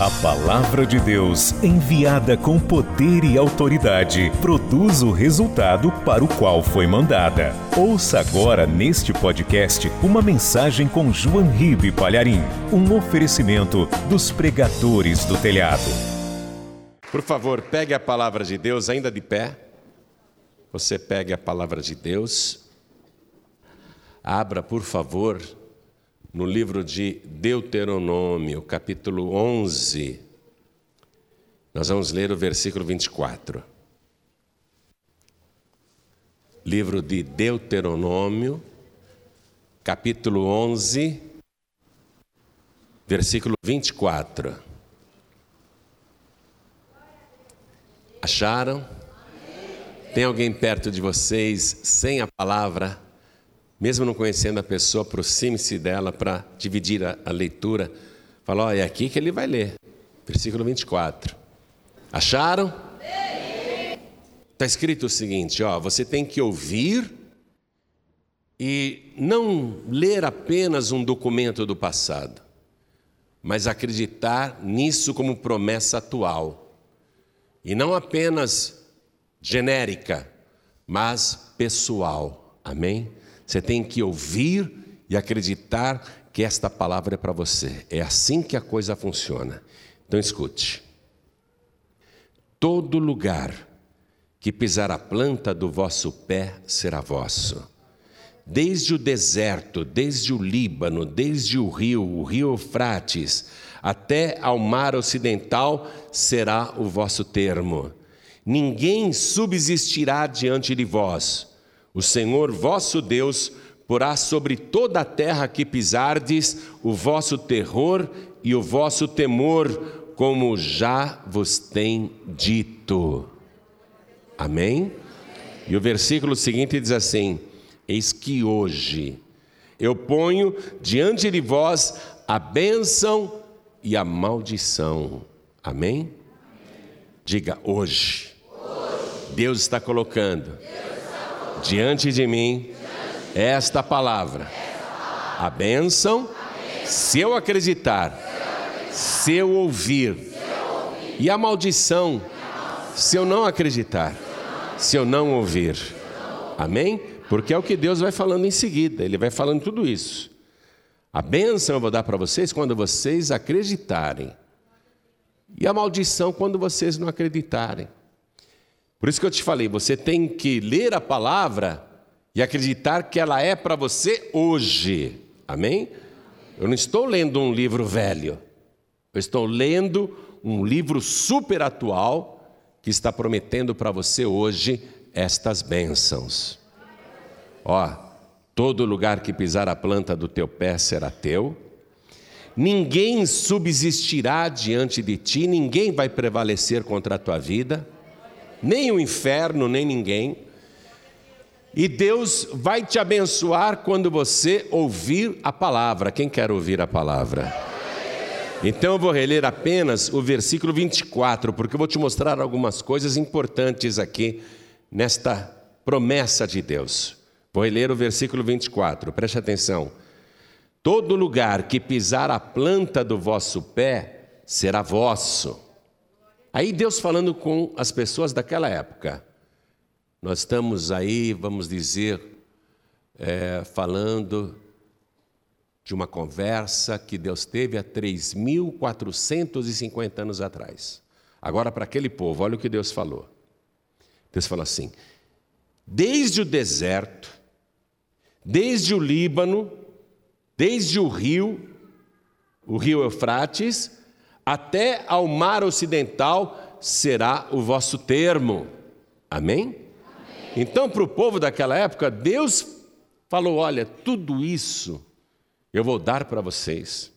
A palavra de Deus, enviada com poder e autoridade, produz o resultado para o qual foi mandada. Ouça agora neste podcast uma mensagem com João Ribe Palharim, um oferecimento dos pregadores do telhado. Por favor, pegue a palavra de Deus ainda de pé. Você pegue a palavra de Deus. Abra, por favor, no livro de Deuteronômio, capítulo 11. Nós vamos ler o versículo 24. Livro de Deuteronômio, capítulo 11, versículo 24. Acharam? Tem alguém perto de vocês sem a palavra? Mesmo não conhecendo a pessoa, aproxime-se dela para dividir a, a leitura. Fala, olha, é aqui que ele vai ler. Versículo 24. Acharam? Está escrito o seguinte: ó, você tem que ouvir e não ler apenas um documento do passado, mas acreditar nisso como promessa atual. E não apenas genérica, mas pessoal. Amém? Você tem que ouvir e acreditar que esta palavra é para você. É assim que a coisa funciona. Então escute. Todo lugar que pisar a planta do vosso pé será vosso. Desde o deserto, desde o Líbano, desde o rio, o rio Eufrates, até ao mar ocidental será o vosso termo. Ninguém subsistirá diante de vós o Senhor vosso Deus porá sobre toda a terra que pisardes o vosso terror e o vosso temor, como já vos tem dito. Amém? E o versículo seguinte diz assim: Eis que hoje eu ponho diante de vós a bênção e a maldição. Amém? Diga hoje. hoje. Deus está colocando. Deus diante de mim esta palavra. A bênção, se eu acreditar, se eu ouvir, e a maldição, se eu não acreditar, se eu não ouvir. Amém? Porque é o que Deus vai falando em seguida, Ele vai falando tudo isso. A bênção eu vou dar para vocês quando vocês acreditarem, e a maldição quando vocês não acreditarem. Por isso que eu te falei, você tem que ler a palavra e acreditar que ela é para você hoje. Amém? Eu não estou lendo um livro velho. Eu estou lendo um livro super atual que está prometendo para você hoje estas bênçãos. Ó, todo lugar que pisar a planta do teu pé será teu. Ninguém subsistirá diante de ti, ninguém vai prevalecer contra a tua vida nem o inferno, nem ninguém. E Deus vai te abençoar quando você ouvir a palavra. Quem quer ouvir a palavra? Então eu vou reler apenas o versículo 24, porque eu vou te mostrar algumas coisas importantes aqui nesta promessa de Deus. Vou reler o versículo 24, preste atenção. Todo lugar que pisar a planta do vosso pé será vosso Aí Deus falando com as pessoas daquela época. Nós estamos aí, vamos dizer, é, falando de uma conversa que Deus teve há 3.450 anos atrás. Agora, para aquele povo, olha o que Deus falou. Deus falou assim: desde o deserto, desde o Líbano, desde o rio, o rio Eufrates, até ao mar ocidental será o vosso termo. Amém? Amém. Então, para o povo daquela época, Deus falou: olha, tudo isso eu vou dar para vocês.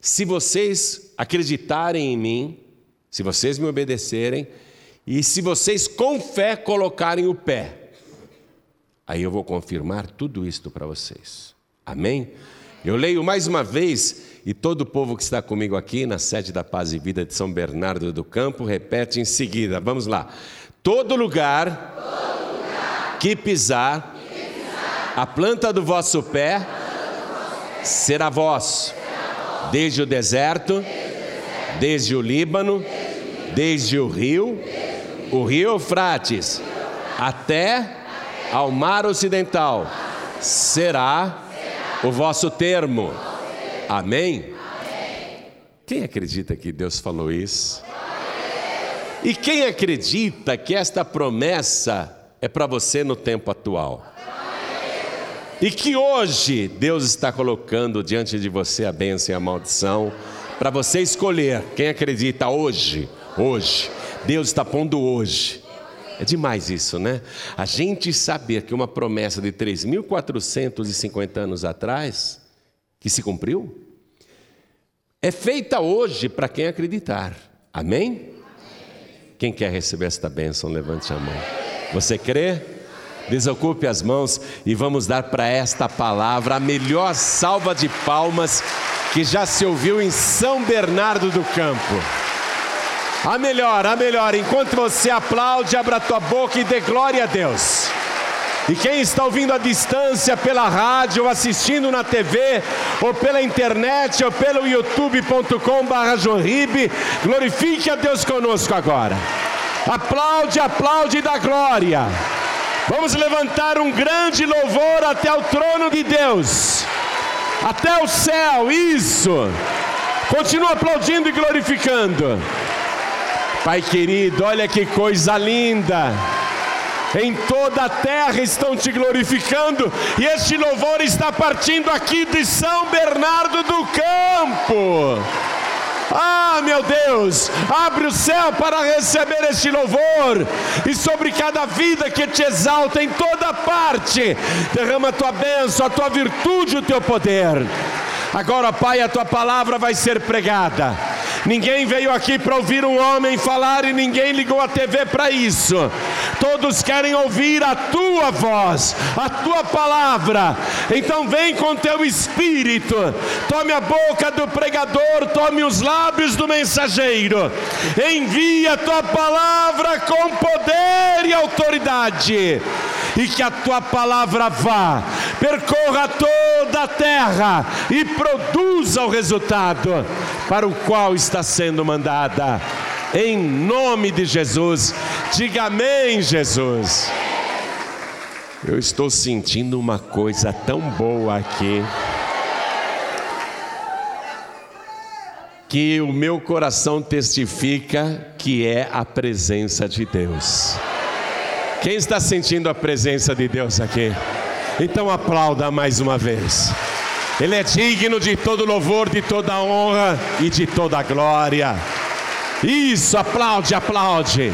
Se vocês acreditarem em mim, se vocês me obedecerem, e se vocês com fé colocarem o pé, aí eu vou confirmar tudo isto para vocês. Amém? Eu leio mais uma vez e todo o povo que está comigo aqui na sede da Paz e Vida de São Bernardo do Campo repete em seguida. Vamos lá. Todo lugar, todo lugar que, pisar, que pisar, a planta do vosso pé, será vosso, desde o deserto, desde o Líbano, desde o rio, o rio Eufrates, até ao mar ocidental, será o vosso termo. Amém? Quem acredita que Deus falou isso? E quem acredita que esta promessa é para você no tempo atual? E que hoje Deus está colocando diante de você a bênção e a maldição para você escolher. Quem acredita hoje? Hoje. Deus está pondo hoje. É demais isso, né? A gente saber que uma promessa de 3.450 anos atrás, que se cumpriu, é feita hoje para quem acreditar. Amém? Quem quer receber esta bênção, levante a mão. Você crê? Desocupe as mãos e vamos dar para esta palavra a melhor salva de palmas que já se ouviu em São Bernardo do Campo. A melhor, a melhor. Enquanto você aplaude, abra tua boca e dê glória a Deus. E quem está ouvindo à distância pela rádio, assistindo na TV, ou pela internet, ou pelo youtube.com/barra glorifique a Deus conosco agora. Aplaude, aplaude da glória. Vamos levantar um grande louvor até o trono de Deus, até o céu, isso. Continua aplaudindo e glorificando. Pai querido, olha que coisa linda em toda a terra estão te glorificando, e este louvor está partindo aqui de São Bernardo do Campo. Ah, meu Deus, abre o céu para receber este louvor, e sobre cada vida que te exalta em toda parte, derrama a tua bênção, a tua virtude, o teu poder. Agora, Pai, a tua palavra vai ser pregada Ninguém veio aqui para ouvir um homem falar e ninguém ligou a TV para isso. Todos querem ouvir a tua voz, a tua palavra. Então vem com teu espírito. Tome a boca do pregador, tome os lábios do mensageiro. Envia a tua palavra com poder e autoridade e que a tua palavra vá, percorra toda a terra e produza o resultado para o qual está sendo mandada. Em nome de Jesus, diga amém, Jesus. Eu estou sentindo uma coisa tão boa aqui. Que o meu coração testifica que é a presença de Deus. Quem está sentindo a presença de Deus aqui? Então aplauda mais uma vez. Ele é digno de todo louvor, de toda honra e de toda glória. Isso, aplaude, aplaude.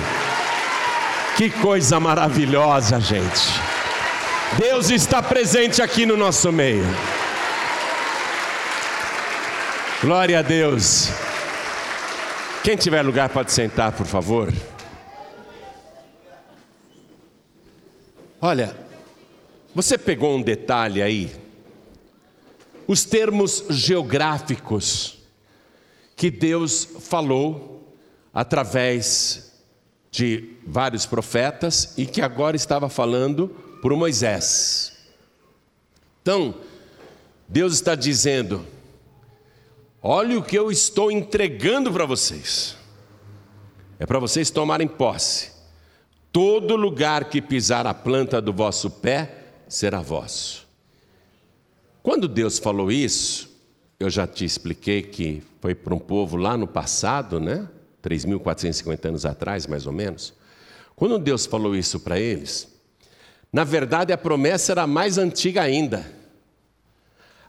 Que coisa maravilhosa, gente. Deus está presente aqui no nosso meio. Glória a Deus. Quem tiver lugar pode sentar, por favor. Olha, você pegou um detalhe aí? Os termos geográficos que Deus falou através de vários profetas e que agora estava falando por Moisés. Então, Deus está dizendo: olha o que eu estou entregando para vocês, é para vocês tomarem posse. Todo lugar que pisar a planta do vosso pé será vosso. Quando Deus falou isso, eu já te expliquei que foi para um povo lá no passado, né? 3.450 anos atrás, mais ou menos. Quando Deus falou isso para eles, na verdade a promessa era mais antiga ainda.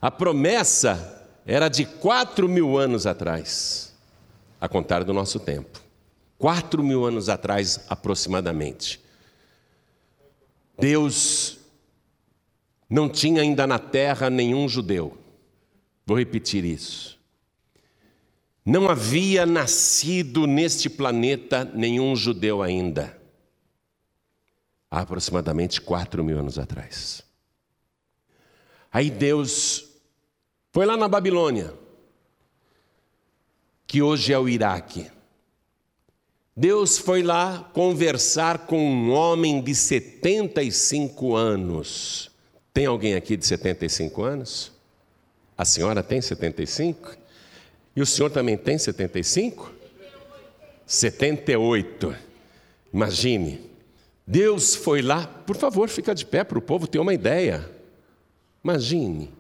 A promessa era de 4 mil anos atrás, a contar do nosso tempo quatro mil anos atrás aproximadamente. Deus não tinha ainda na terra nenhum judeu. Vou repetir isso. Não havia nascido neste planeta nenhum judeu ainda. Há aproximadamente quatro mil anos atrás. Aí Deus foi lá na Babilônia, que hoje é o Iraque. Deus foi lá conversar com um homem de 75 anos. Tem alguém aqui de 75 anos? A senhora tem 75? E o senhor também tem 75? 78. Imagine. Deus foi lá, por favor, fica de pé para o povo ter uma ideia. Imagine.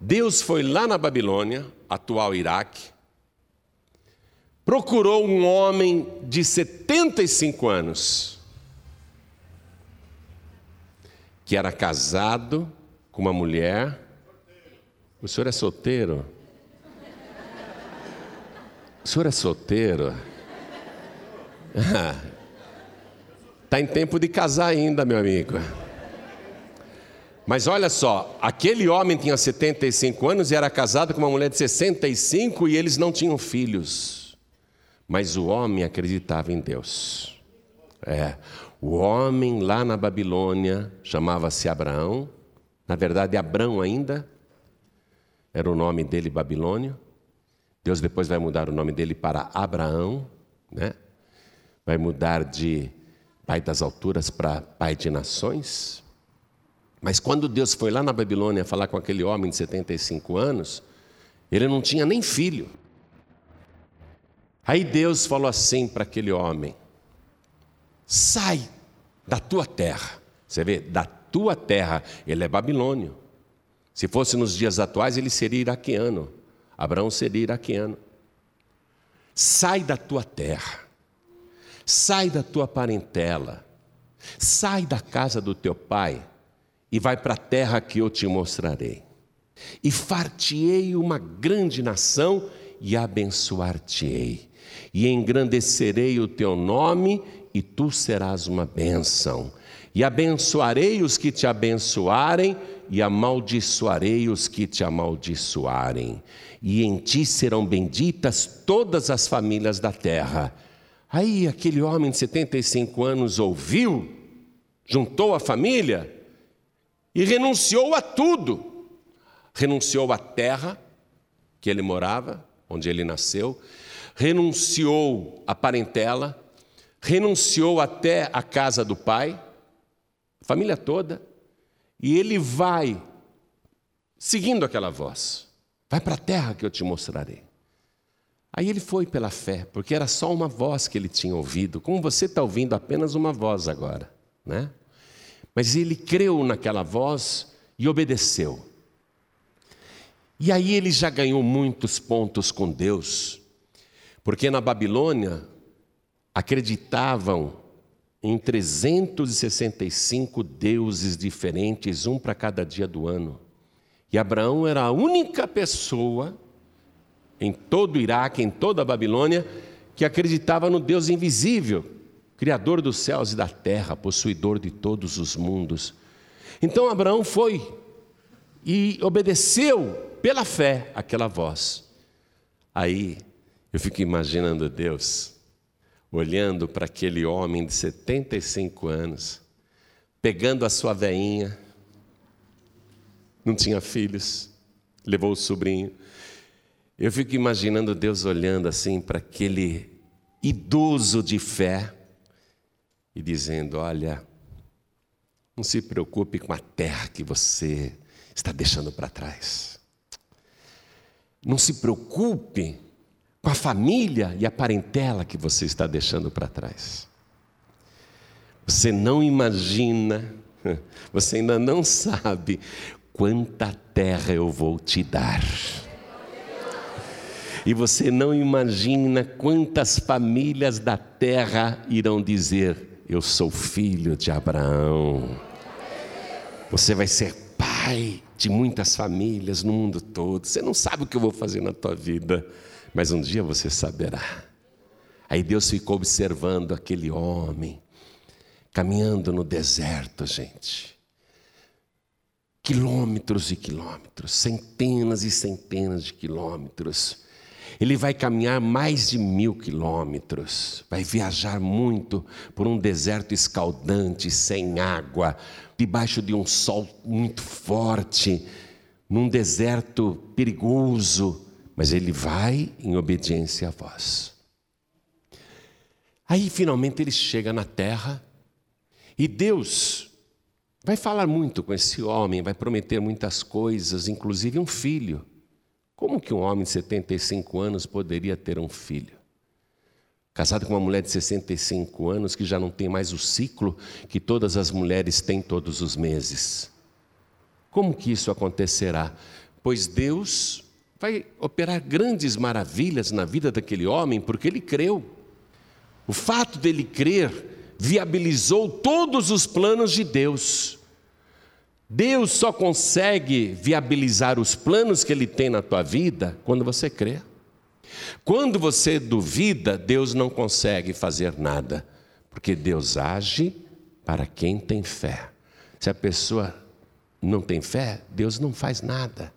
Deus foi lá na Babilônia, atual Iraque, procurou um homem de 75 anos, que era casado com uma mulher. O senhor é solteiro? O senhor é solteiro? Está em tempo de casar ainda, meu amigo. Mas olha só, aquele homem tinha 75 anos e era casado com uma mulher de 65 e eles não tinham filhos. Mas o homem acreditava em Deus. É, o homem lá na Babilônia chamava-se Abraão, na verdade Abrão ainda, era o nome dele babilônio. Deus depois vai mudar o nome dele para Abraão, né? Vai mudar de pai das alturas para pai de nações. Mas quando Deus foi lá na Babilônia falar com aquele homem de 75 anos, ele não tinha nem filho. Aí Deus falou assim para aquele homem: sai da tua terra. Você vê, da tua terra, ele é babilônio. Se fosse nos dias atuais, ele seria iraquiano. Abraão seria iraquiano. Sai da tua terra, sai da tua parentela, sai da casa do teu pai e vai para a terra que eu te mostrarei. E far-te-ei uma grande nação e abençoar-te-ei. E engrandecerei o teu nome e tu serás uma bênção. E abençoarei os que te abençoarem e amaldiçoarei os que te amaldiçoarem. E em ti serão benditas todas as famílias da terra. Aí aquele homem de 75 anos ouviu, juntou a família e renunciou a tudo. Renunciou à terra que ele morava, onde ele nasceu, renunciou à parentela, renunciou até à casa do pai, família toda, e ele vai seguindo aquela voz. Vai para a terra que eu te mostrarei. Aí ele foi pela fé, porque era só uma voz que ele tinha ouvido, como você está ouvindo apenas uma voz agora, né? Mas ele creu naquela voz e obedeceu. E aí ele já ganhou muitos pontos com Deus, porque na Babilônia acreditavam em 365 deuses diferentes, um para cada dia do ano. E Abraão era a única pessoa em todo o Iraque, em toda a Babilônia, que acreditava no Deus invisível, Criador dos céus e da terra, possuidor de todos os mundos. Então Abraão foi e obedeceu pela fé aquela voz. Aí eu fico imaginando Deus olhando para aquele homem de 75 anos, pegando a sua veinha, não tinha filhos, levou o sobrinho. Eu fico imaginando Deus olhando assim para aquele idoso de fé e dizendo: Olha, não se preocupe com a terra que você está deixando para trás. Não se preocupe com a família e a parentela que você está deixando para trás. Você não imagina, você ainda não sabe quanta terra eu vou te dar. E você não imagina quantas famílias da terra irão dizer: eu sou filho de Abraão. Você vai ser pai de muitas famílias no mundo todo. Você não sabe o que eu vou fazer na tua vida, mas um dia você saberá. Aí Deus ficou observando aquele homem, caminhando no deserto, gente. Quilômetros e quilômetros, centenas e centenas de quilômetros ele vai caminhar mais de mil quilômetros, vai viajar muito por um deserto escaldante, sem água, debaixo de um sol muito forte, num deserto perigoso, mas ele vai em obediência à voz. Aí finalmente ele chega na terra e Deus vai falar muito com esse homem, vai prometer muitas coisas, inclusive um filho Como que um homem de 75 anos poderia ter um filho? Casado com uma mulher de 65 anos que já não tem mais o ciclo que todas as mulheres têm todos os meses. Como que isso acontecerá? Pois Deus vai operar grandes maravilhas na vida daquele homem porque ele creu. O fato dele crer viabilizou todos os planos de Deus. Deus só consegue viabilizar os planos que ele tem na tua vida quando você crê. Quando você duvida, Deus não consegue fazer nada, porque Deus age para quem tem fé. Se a pessoa não tem fé, Deus não faz nada.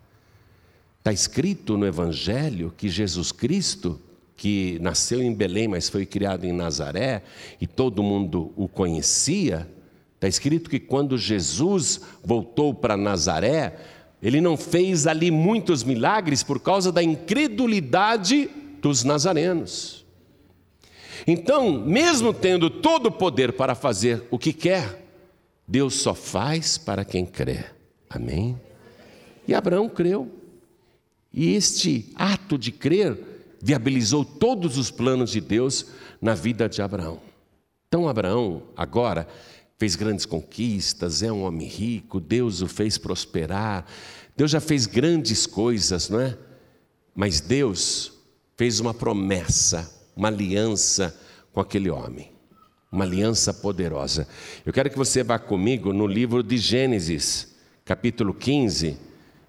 Está escrito no Evangelho que Jesus Cristo, que nasceu em Belém, mas foi criado em Nazaré, e todo mundo o conhecia, está escrito que quando Jesus voltou para Nazaré, ele não fez ali muitos milagres por causa da incredulidade dos nazarenos. Então, mesmo tendo todo o poder para fazer o que quer, Deus só faz para quem crê. Amém? E Abraão creu. E este ato de crer viabilizou todos os planos de Deus na vida de Abraão. Então, Abraão, agora, fez grandes conquistas, é um homem rico, Deus o fez prosperar, Deus já fez grandes coisas, não é? Mas Deus fez uma promessa, uma aliança com aquele homem, uma aliança poderosa. Eu quero que você vá comigo no livro de Gênesis, capítulo 15,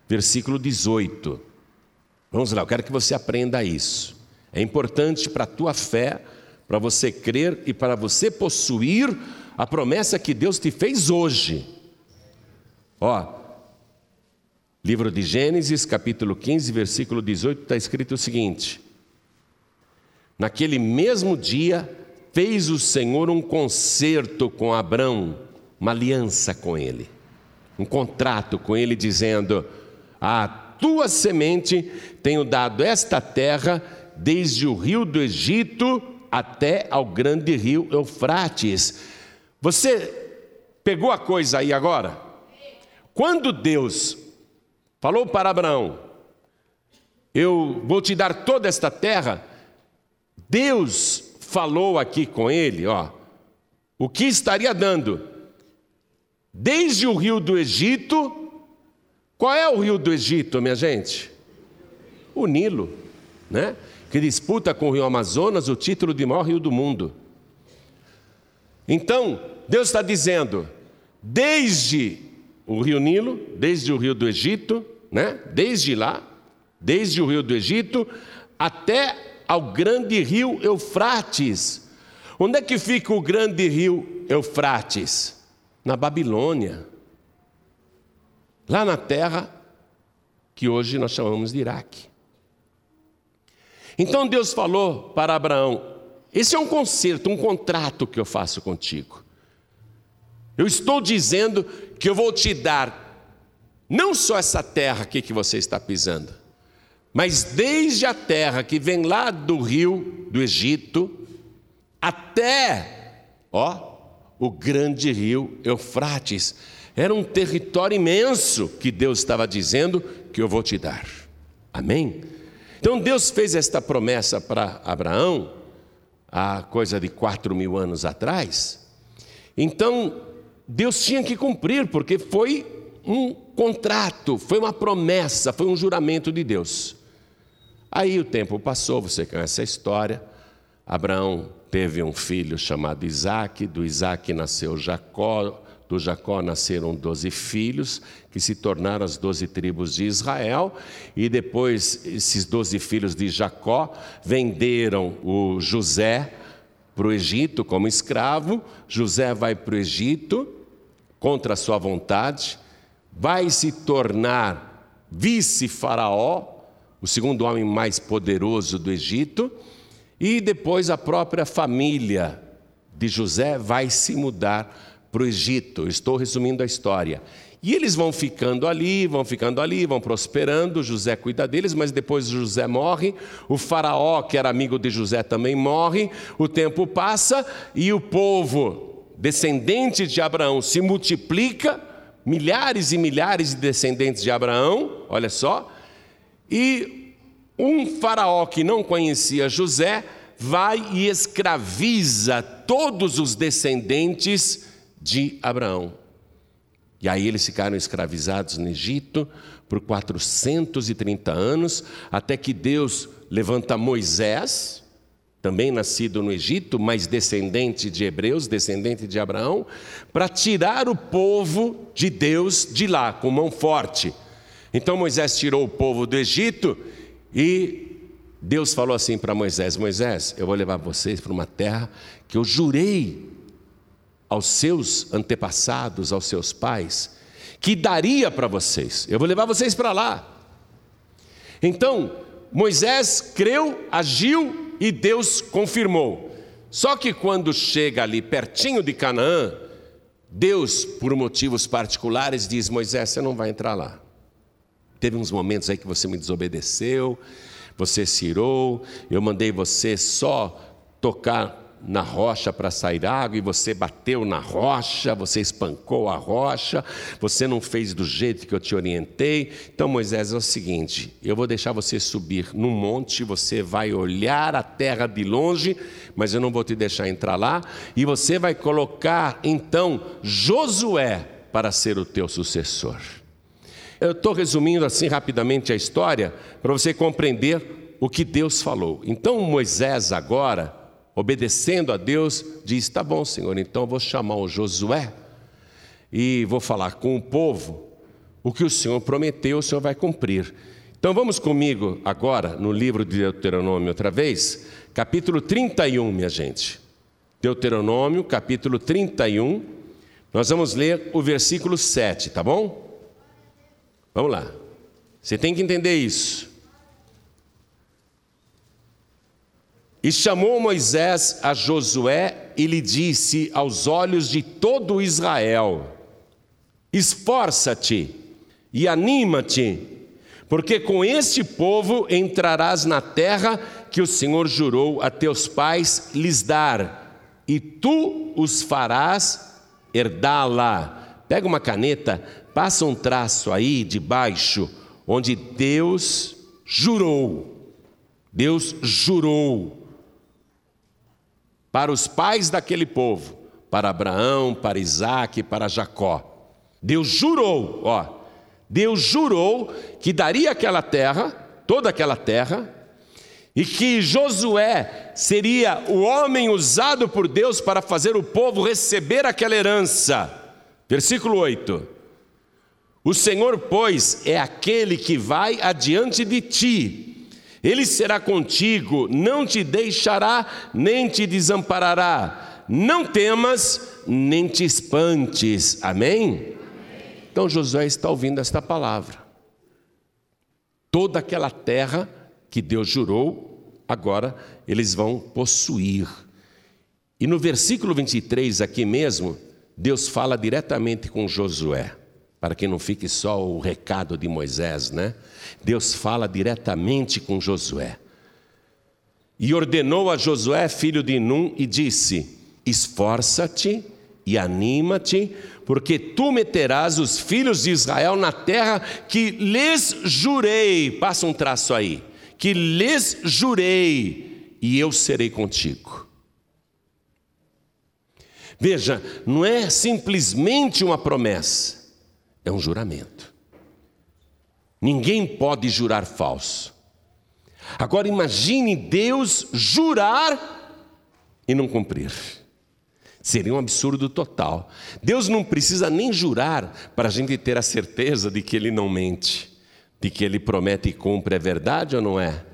versículo 18. Vamos lá, eu quero que você aprenda isso. É importante para a tua fé, para você crer e para você possuir a promessa que Deus te fez hoje. Ó, livro de Gênesis, capítulo 15, versículo 18, está escrito o seguinte: Naquele mesmo dia, fez o Senhor um concerto com Abrão, uma aliança com ele, um contrato com ele, dizendo: A tua semente tenho dado esta terra, desde o rio do Egito até ao grande rio Eufrates. Você pegou a coisa aí agora? Quando Deus falou para Abraão: Eu vou te dar toda esta terra Deus falou aqui com ele, ó, o que estaria dando? Desde o rio do Egito, qual é o rio do Egito, minha gente? O Nilo, né? Que disputa com o rio Amazonas o título de maior rio do mundo. Então, Deus está dizendo, desde o rio Nilo, desde o rio do Egito, né? Desde lá, desde o rio do Egito até ao grande rio Eufrates. Onde é que fica o grande rio Eufrates? Na Babilônia. Lá na terra que hoje nós chamamos de Iraque. Então Deus falou para Abraão: esse é um concerto, um contrato que eu faço contigo. Eu estou dizendo que eu vou te dar não só essa terra aqui que você está pisando, mas desde a terra que vem lá do rio do Egito até, ó, o grande rio Eufrates, era um território imenso que Deus estava dizendo que eu vou te dar. Amém? Então Deus fez esta promessa para Abraão há coisa de quatro mil anos atrás. Então Deus tinha que cumprir, porque foi um contrato, foi uma promessa, foi um juramento de Deus. Aí o tempo passou, você conhece a história. Abraão teve um filho chamado Isaac, do Isaac nasceu Jacó, do Jacó nasceram doze filhos, que se tornaram as doze tribos de Israel, e depois esses doze filhos de Jacó venderam o José para o Egito como escravo. José vai para o Egito contra a sua vontade, vai se tornar vice-faraó, o segundo homem mais poderoso do Egito, e depois a própria família de José vai se mudar para o Egito. Estou resumindo a história. E eles vão ficando ali, vão ficando ali, vão prosperando. José cuida deles, mas depois José morre. O faraó, que era amigo de José, também morre. O tempo passa e o povo descendente de Abraão se multiplica milhares e milhares de descendentes de Abraão, olha só, e um faraó que não conhecia José vai e escraviza todos os descendentes de Abraão. E aí eles ficaram escravizados no Egito por 430 anos, até que Deus levanta Moisés, também nascido no Egito, mas descendente de hebreus, descendente de Abraão, para tirar o povo de Deus de lá, com mão forte. Então Moisés tirou o povo do Egito e Deus falou assim para Moisés: Moisés, eu vou levar vocês para uma terra que eu jurei aos seus antepassados, aos seus pais, que daria para vocês. Eu vou levar vocês para lá. Então, Moisés creu, agiu e Deus confirmou. Só que quando chega ali pertinho de Canaã, Deus, por motivos particulares, diz: Moisés, você não vai entrar lá. Teve uns momentos aí que você me desobedeceu, você se irou, eu mandei você só tocar na rocha para sair água e você bateu na rocha, você espancou a rocha, você não fez do jeito que eu te orientei. Então, Moisés, é o seguinte: eu vou deixar você subir num monte, você vai olhar a terra de longe, mas eu não vou te deixar entrar lá, e você vai colocar então Josué para ser o teu sucessor. Eu estou resumindo assim rapidamente a história para você compreender o que Deus falou. Então, Moisés agora obedecendo a Deus, diz: Tá bom, Senhor, então eu vou chamar o Josué e vou falar com o povo. O que o Senhor prometeu, o Senhor vai cumprir. Então vamos comigo agora no livro de Deuteronômio outra vez, capítulo 31, minha gente. Deuteronômio, capítulo 31. Nós vamos ler o versículo 7, tá bom? Vamos lá. Você tem que entender isso. E chamou Moisés a Josué e lhe disse aos olhos de todo Israel: Esforça-te e anima-te, porque com este povo entrarás na terra que o Senhor jurou a teus pais lhes dar, e tu os farás herdá-la. Pega uma caneta, passa um traço aí de baixo, onde Deus jurou. Deus jurou para os pais daquele povo, para Abraão, para Isaac, para Jacó. Deus jurou, ó, Deus jurou que daria aquela terra, toda aquela terra, e que Josué seria o homem usado por Deus para fazer o povo receber aquela herança. Versículo 8: O Senhor, pois, é aquele que vai adiante de ti, ele será contigo, não te deixará, nem te desamparará. Não temas, nem te espantes. Amém? Então Josué está ouvindo esta palavra. Toda aquela terra que Deus jurou, agora eles vão possuir. E no versículo 23, aqui mesmo, Deus fala diretamente com Josué para que não fique só o recado de Moisés, né? Deus fala diretamente com Josué. E ordenou a Josué, filho de Num, e disse: Esforça-te e anima-te, porque tu meterás os filhos de Israel na terra que lhes jurei. Passa um traço aí. Que lhes jurei, e eu serei contigo. Veja, não é simplesmente uma promessa é um juramento. Ninguém pode jurar falso. Agora imagine Deus jurar e não cumprir. Seria um absurdo total. Deus não precisa nem jurar para a gente ter a certeza de que Ele não mente, de que Ele promete e cumpre. É verdade ou não é?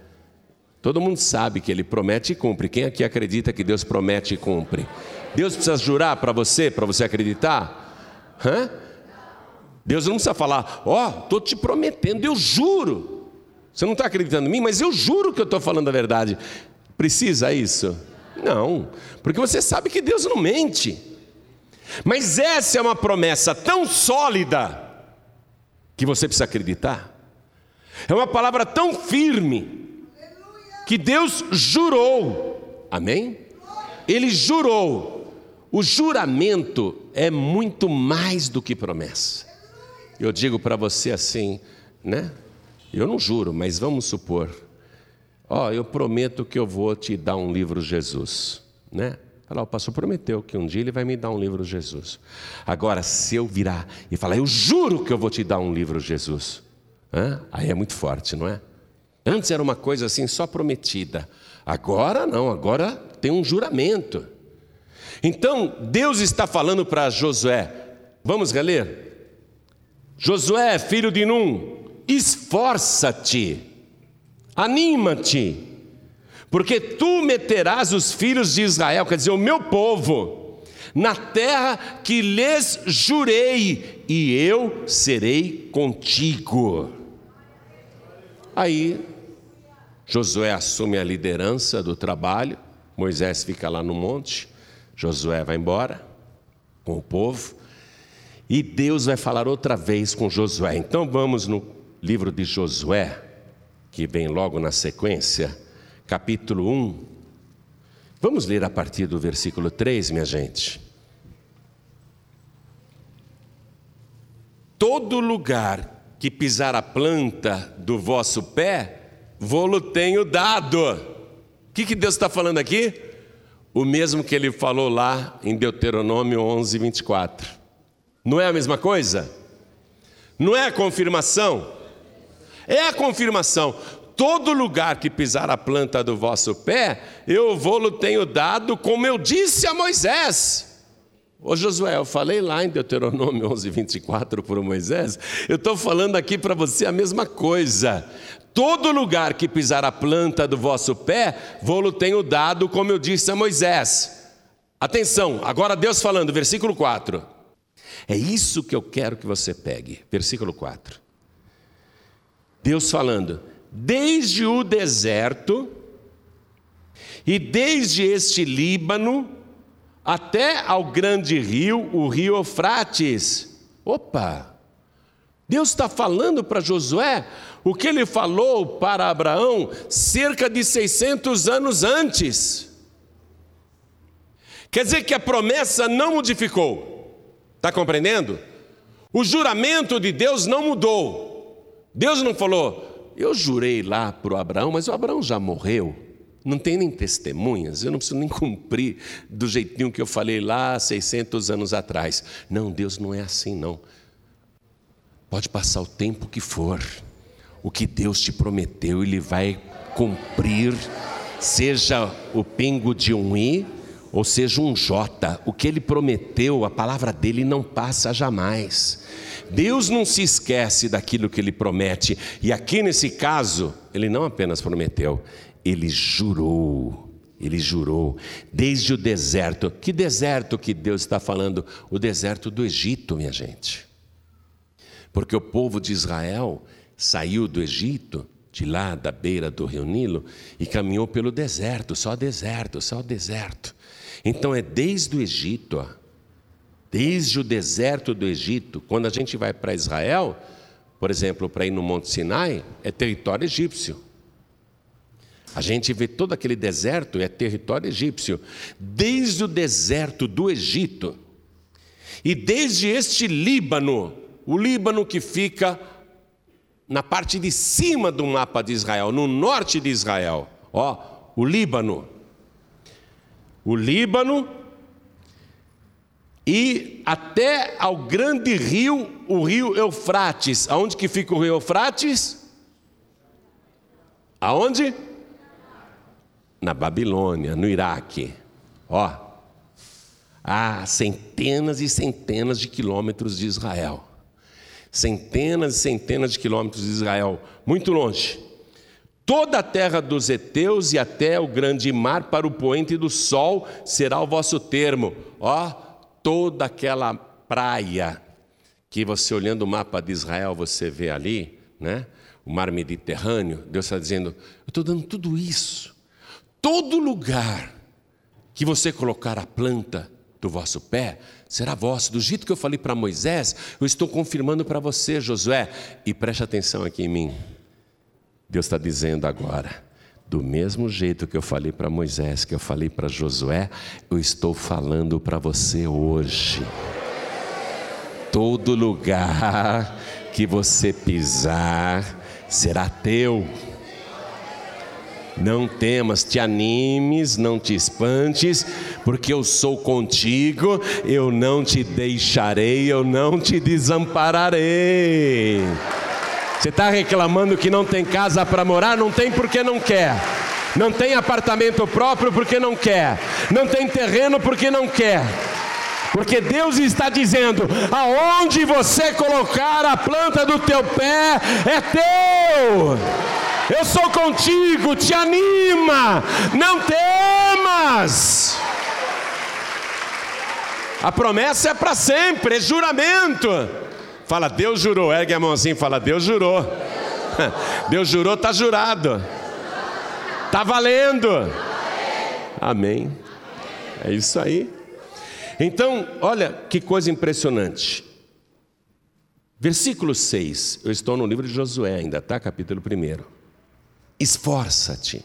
Todo mundo sabe que Ele promete e cumpre. Quem aqui acredita que Deus promete e cumpre? Deus precisa jurar para você, para você acreditar? Hã? Deus não precisa falar, ó, oh, estou te prometendo, eu juro. Você não está acreditando em mim, mas eu juro que eu estou falando a verdade. Precisa isso? Não, porque você sabe que Deus não mente. Mas essa é uma promessa tão sólida que você precisa acreditar. É uma palavra tão firme que Deus jurou. Amém? Ele jurou. O juramento é muito mais do que promessa. Eu digo para você assim, né? Eu não juro, mas vamos supor. Ó, eu prometo que eu vou te dar um livro Jesus, né? Falar, o pastor prometeu que um dia ele vai me dar um livro Jesus. Agora, se eu virar e falar, eu juro que eu vou te dar um livro Jesus, Hã? aí é muito forte, não é? Antes era uma coisa assim, só prometida. Agora não, agora tem um juramento. Então, Deus está falando para Josué, vamos reler? Josué, filho de Num, esforça-te, anima-te, porque tu meterás os filhos de Israel, quer dizer, o meu povo, na terra que lhes jurei, e eu serei contigo. Aí Josué assume a liderança do trabalho, Moisés fica lá no monte, Josué vai embora com o povo, e Deus vai falar outra vez com Josué. Então vamos no livro de Josué, que vem logo na sequência, capítulo 1. Vamos ler a partir do versículo 3, minha gente. Todo lugar que pisar a planta do vosso pé, vou-lo tenho dado. O que, que Deus está falando aqui? O mesmo que ele falou lá em Deuteronômio 11, 24. Não é a mesma coisa? Não é a confirmação? É a confirmação. Todo lugar que pisar a planta do vosso pé, eu vou-lo tenho dado, como eu disse a Moisés. Ô Josué, eu falei lá em Deuteronômio 11, 24 por Moisés, eu estou falando aqui para você a mesma coisa. Todo lugar que pisar a planta do vosso pé, vou-lo tenho dado, como eu disse a Moisés. Atenção, agora Deus falando, versículo 4. É isso que eu quero que você pegue, versículo 4. Deus falando, desde o deserto e desde este Líbano, até ao grande rio, o rio Eufrates. Opa! Deus está falando para Josué o que ele falou para Abraão cerca de 600 anos antes. Quer dizer que a promessa não modificou. Está compreendendo? O juramento de Deus não mudou. Deus não falou, eu jurei lá para o Abraão, mas o Abraão já morreu. Não tem nem testemunhas, eu não preciso nem cumprir do jeitinho que eu falei lá 600 anos atrás. Não, Deus não é assim, não. Pode passar o tempo que for, o que Deus te prometeu, Ele vai cumprir, seja o pingo de um i ou seja um j. O que Ele prometeu, a palavra dele não passa jamais. Deus não se esquece daquilo que Ele promete, e aqui nesse caso, Ele não apenas prometeu, ele jurou, ele jurou, desde o deserto. Que deserto que Deus está falando? O deserto do Egito, minha gente. Porque o povo de Israel saiu do Egito, de lá da beira do rio Nilo, e caminhou pelo deserto, só deserto, só deserto. Então é desde o Egito, ó, desde o deserto do Egito, quando a gente vai para Israel, por exemplo, para ir no Monte Sinai, é território egípcio. A gente vê todo aquele deserto, é território egípcio, desde o deserto do Egito e desde este Líbano, o Líbano que fica na parte de cima do mapa de Israel, no norte de Israel, ó, o Líbano. O Líbano e até ao grande rio, o rio Eufrates. Aonde que fica o rio Eufrates? Aonde? na Babilônia, no Iraque. Ó, há centenas e centenas de quilômetros de Israel. Centenas e centenas de quilômetros de Israel, muito longe. Toda a terra dos heteus e até o grande mar para o poente do sol será o vosso termo. Ó, toda aquela praia que você olhando o mapa de Israel, você vê ali, né? O mar Mediterrâneo, Deus está dizendo: eu estou dando tudo isso todo lugar que você colocar a planta do vosso pé, será vosso. Do jeito que eu falei para Moisés, eu estou confirmando para você, Josué. E preste atenção aqui em mim. Deus está dizendo agora, do mesmo jeito que eu falei para Moisés, que eu falei para Josué, eu estou falando para você hoje. Todo lugar que você pisar será teu. Não temas, te animes, não te espantes, porque eu sou contigo, eu não te deixarei, eu não te desampararei. Você está reclamando que não tem casa para morar? Não tem porque não quer. Não tem apartamento próprio porque não quer. Não tem terreno porque não quer. Porque Deus está dizendo: aonde você colocar a planta do teu pé é teu. Eu sou contigo, te anima, não temas. A promessa é para sempre, é juramento. Fala, Deus jurou, ergue a mão assim, fala, Deus jurou. Deus jurou, está jurado. Está valendo. Amém. É isso aí. Então, olha que coisa impressionante. Versículo 6, eu estou no livro de Josué ainda, tá? Capítulo 1. Esforça-te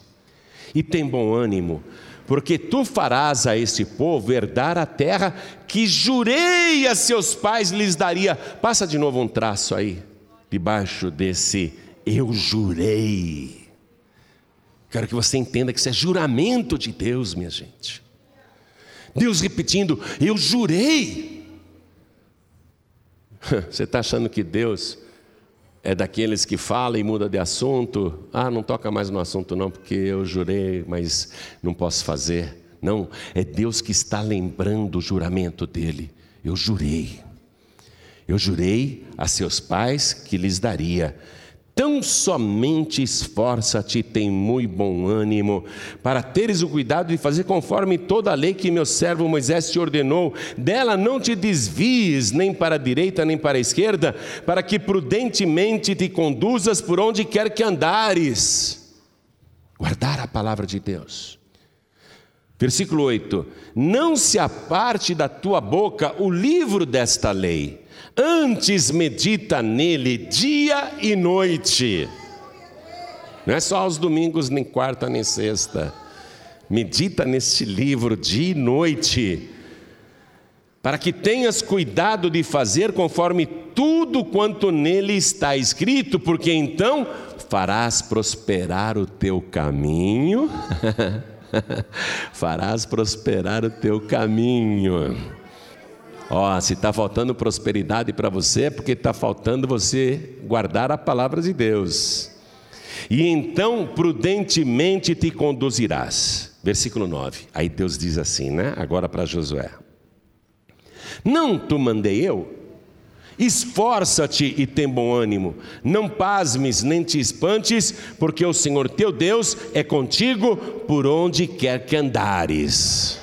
e tem bom ânimo, porque tu farás a este povo herdar a terra que jurei a seus pais lhes daria. Passa de novo um traço aí, debaixo desse eu jurei. Quero que você entenda que isso é juramento de Deus, minha gente. Deus repetindo: Eu jurei. Você está achando que Deus é daqueles que fala e muda de assunto? Ah, não toca mais no assunto, não, porque eu jurei, mas não posso fazer. Não, é Deus que está lembrando o juramento dele. Eu jurei. Eu jurei a seus pais que lhes daria Tão somente esforça-te, tem muito bom ânimo, para teres o cuidado de fazer conforme toda a lei que meu servo Moisés te ordenou. Dela não te desvies, nem para a direita, nem para a esquerda, para que prudentemente te conduzas por onde quer que andares. Guardar a palavra de Deus. Versículo 8: Não se aparte da tua boca o livro desta lei antes medita nele dia e noite. Não é só aos domingos, nem quarta, nem sexta. Medita neste livro dia e noite, para que tenhas cuidado de fazer conforme tudo quanto nele está escrito, porque então farás prosperar o teu caminho. farás prosperar o teu caminho Ó, se está faltando prosperidade para você, é porque está faltando você guardar a palavra de Deus. E então prudentemente te conduzirás. Versículo 9. Aí Deus diz assim, né? Agora para Josué: Não tu mandei eu? Esforça-te e tem bom ânimo, não pasmes nem te espantes, porque o Senhor teu Deus é contigo por onde quer que andares.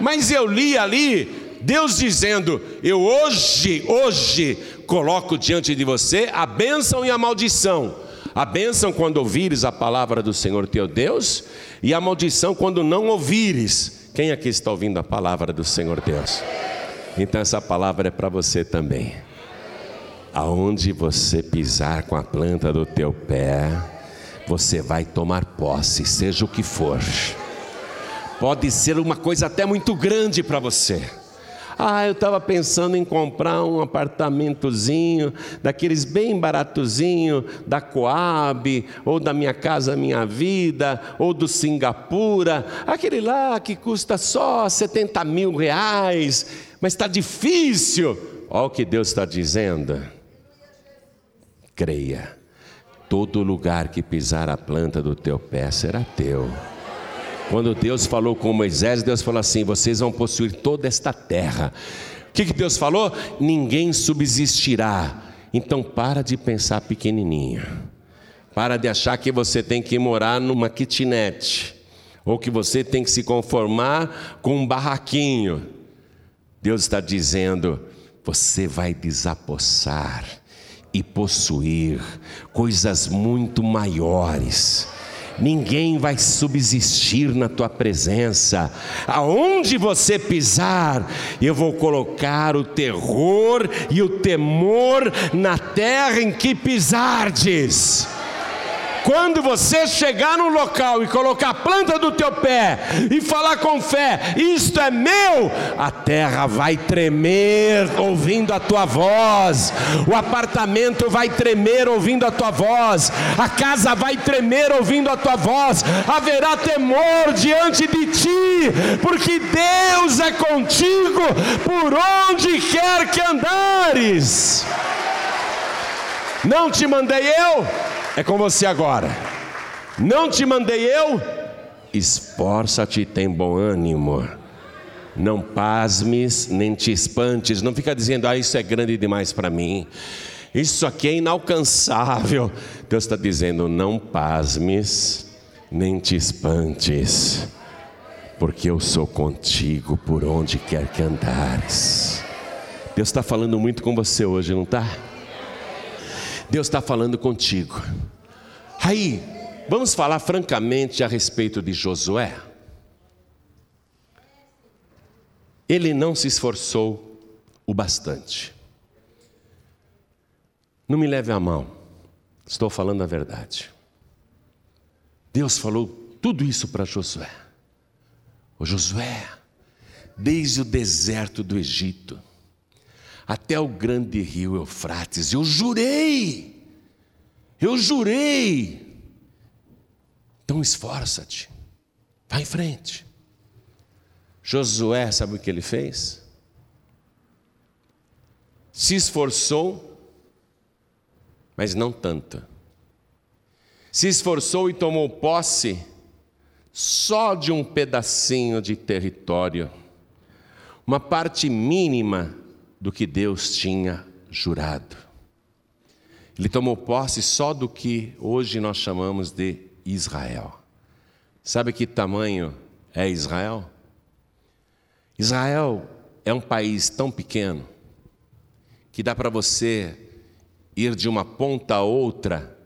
Mas eu li ali Deus dizendo: Eu hoje, hoje, coloco diante de você a bênção e a maldição. A bênção quando ouvires a palavra do Senhor teu Deus, e a maldição quando não ouvires. Quem aqui está ouvindo a palavra do Senhor Deus? Então essa palavra é para você também. Aonde você pisar com a planta do teu pé, você vai tomar posse, seja o que for. Pode ser uma coisa até muito grande para você ah, eu estava pensando em comprar um apartamentozinho, daqueles bem baratozinho, da Coab, ou da Minha Casa Minha Vida, ou do Singapura, aquele lá que custa só 70 mil reais, mas está difícil. Olha o que Deus está dizendo. Creia, todo lugar que pisar a planta do teu pé será teu. Quando Deus falou com Moisés, Deus falou assim: vocês vão possuir toda esta terra. O que, que Deus falou? Ninguém subsistirá. Então para de pensar pequenininho. Para de achar que você tem que morar numa kitnet. Ou que você tem que se conformar com um barraquinho. Deus está dizendo: você vai desapossar e possuir coisas muito maiores ninguém vai subsistir na tua presença. Aonde você pisar, eu vou colocar o terror e o temor na terra em que pisardes. Quando você chegar no local e colocar a planta do teu pé e falar com fé, isto é meu, a terra vai tremer ouvindo a tua voz, o apartamento vai tremer ouvindo a tua voz, a casa vai tremer ouvindo a tua voz, haverá temor diante de ti, porque Deus é contigo por onde quer que andares. Não te mandei eu, é com você agora. Não te mandei eu, esforça-te tem bom ânimo. Não pasmes, nem te espantes. Não fica dizendo, ah, isso é grande demais para mim. Isso aqui é inalcançável. Deus está dizendo, não pasmes, nem te espantes, porque eu sou contigo por onde quer que andares. Deus está falando muito com você hoje, não está? Deus está falando contigo. Aí, vamos falar francamente a respeito de Josué. Ele não se esforçou o bastante. Não me leve a mão, estou falando a verdade. Deus falou tudo isso para Josué. O Josué, desde o deserto do Egito, até o grande rio Eufrates. Eu jurei, eu jurei. Então esforça-te, vai em frente. Josué, sabe o que ele fez? Se esforçou, mas não tanto. Se esforçou e tomou posse só de um pedacinho de território, uma parte mínima do que Deus tinha jurado. Ele tomou posse só do que hoje nós chamamos de Israel. Sabe que tamanho é Israel? Israel é um país tão pequeno que dá para você ir de uma ponta a outra,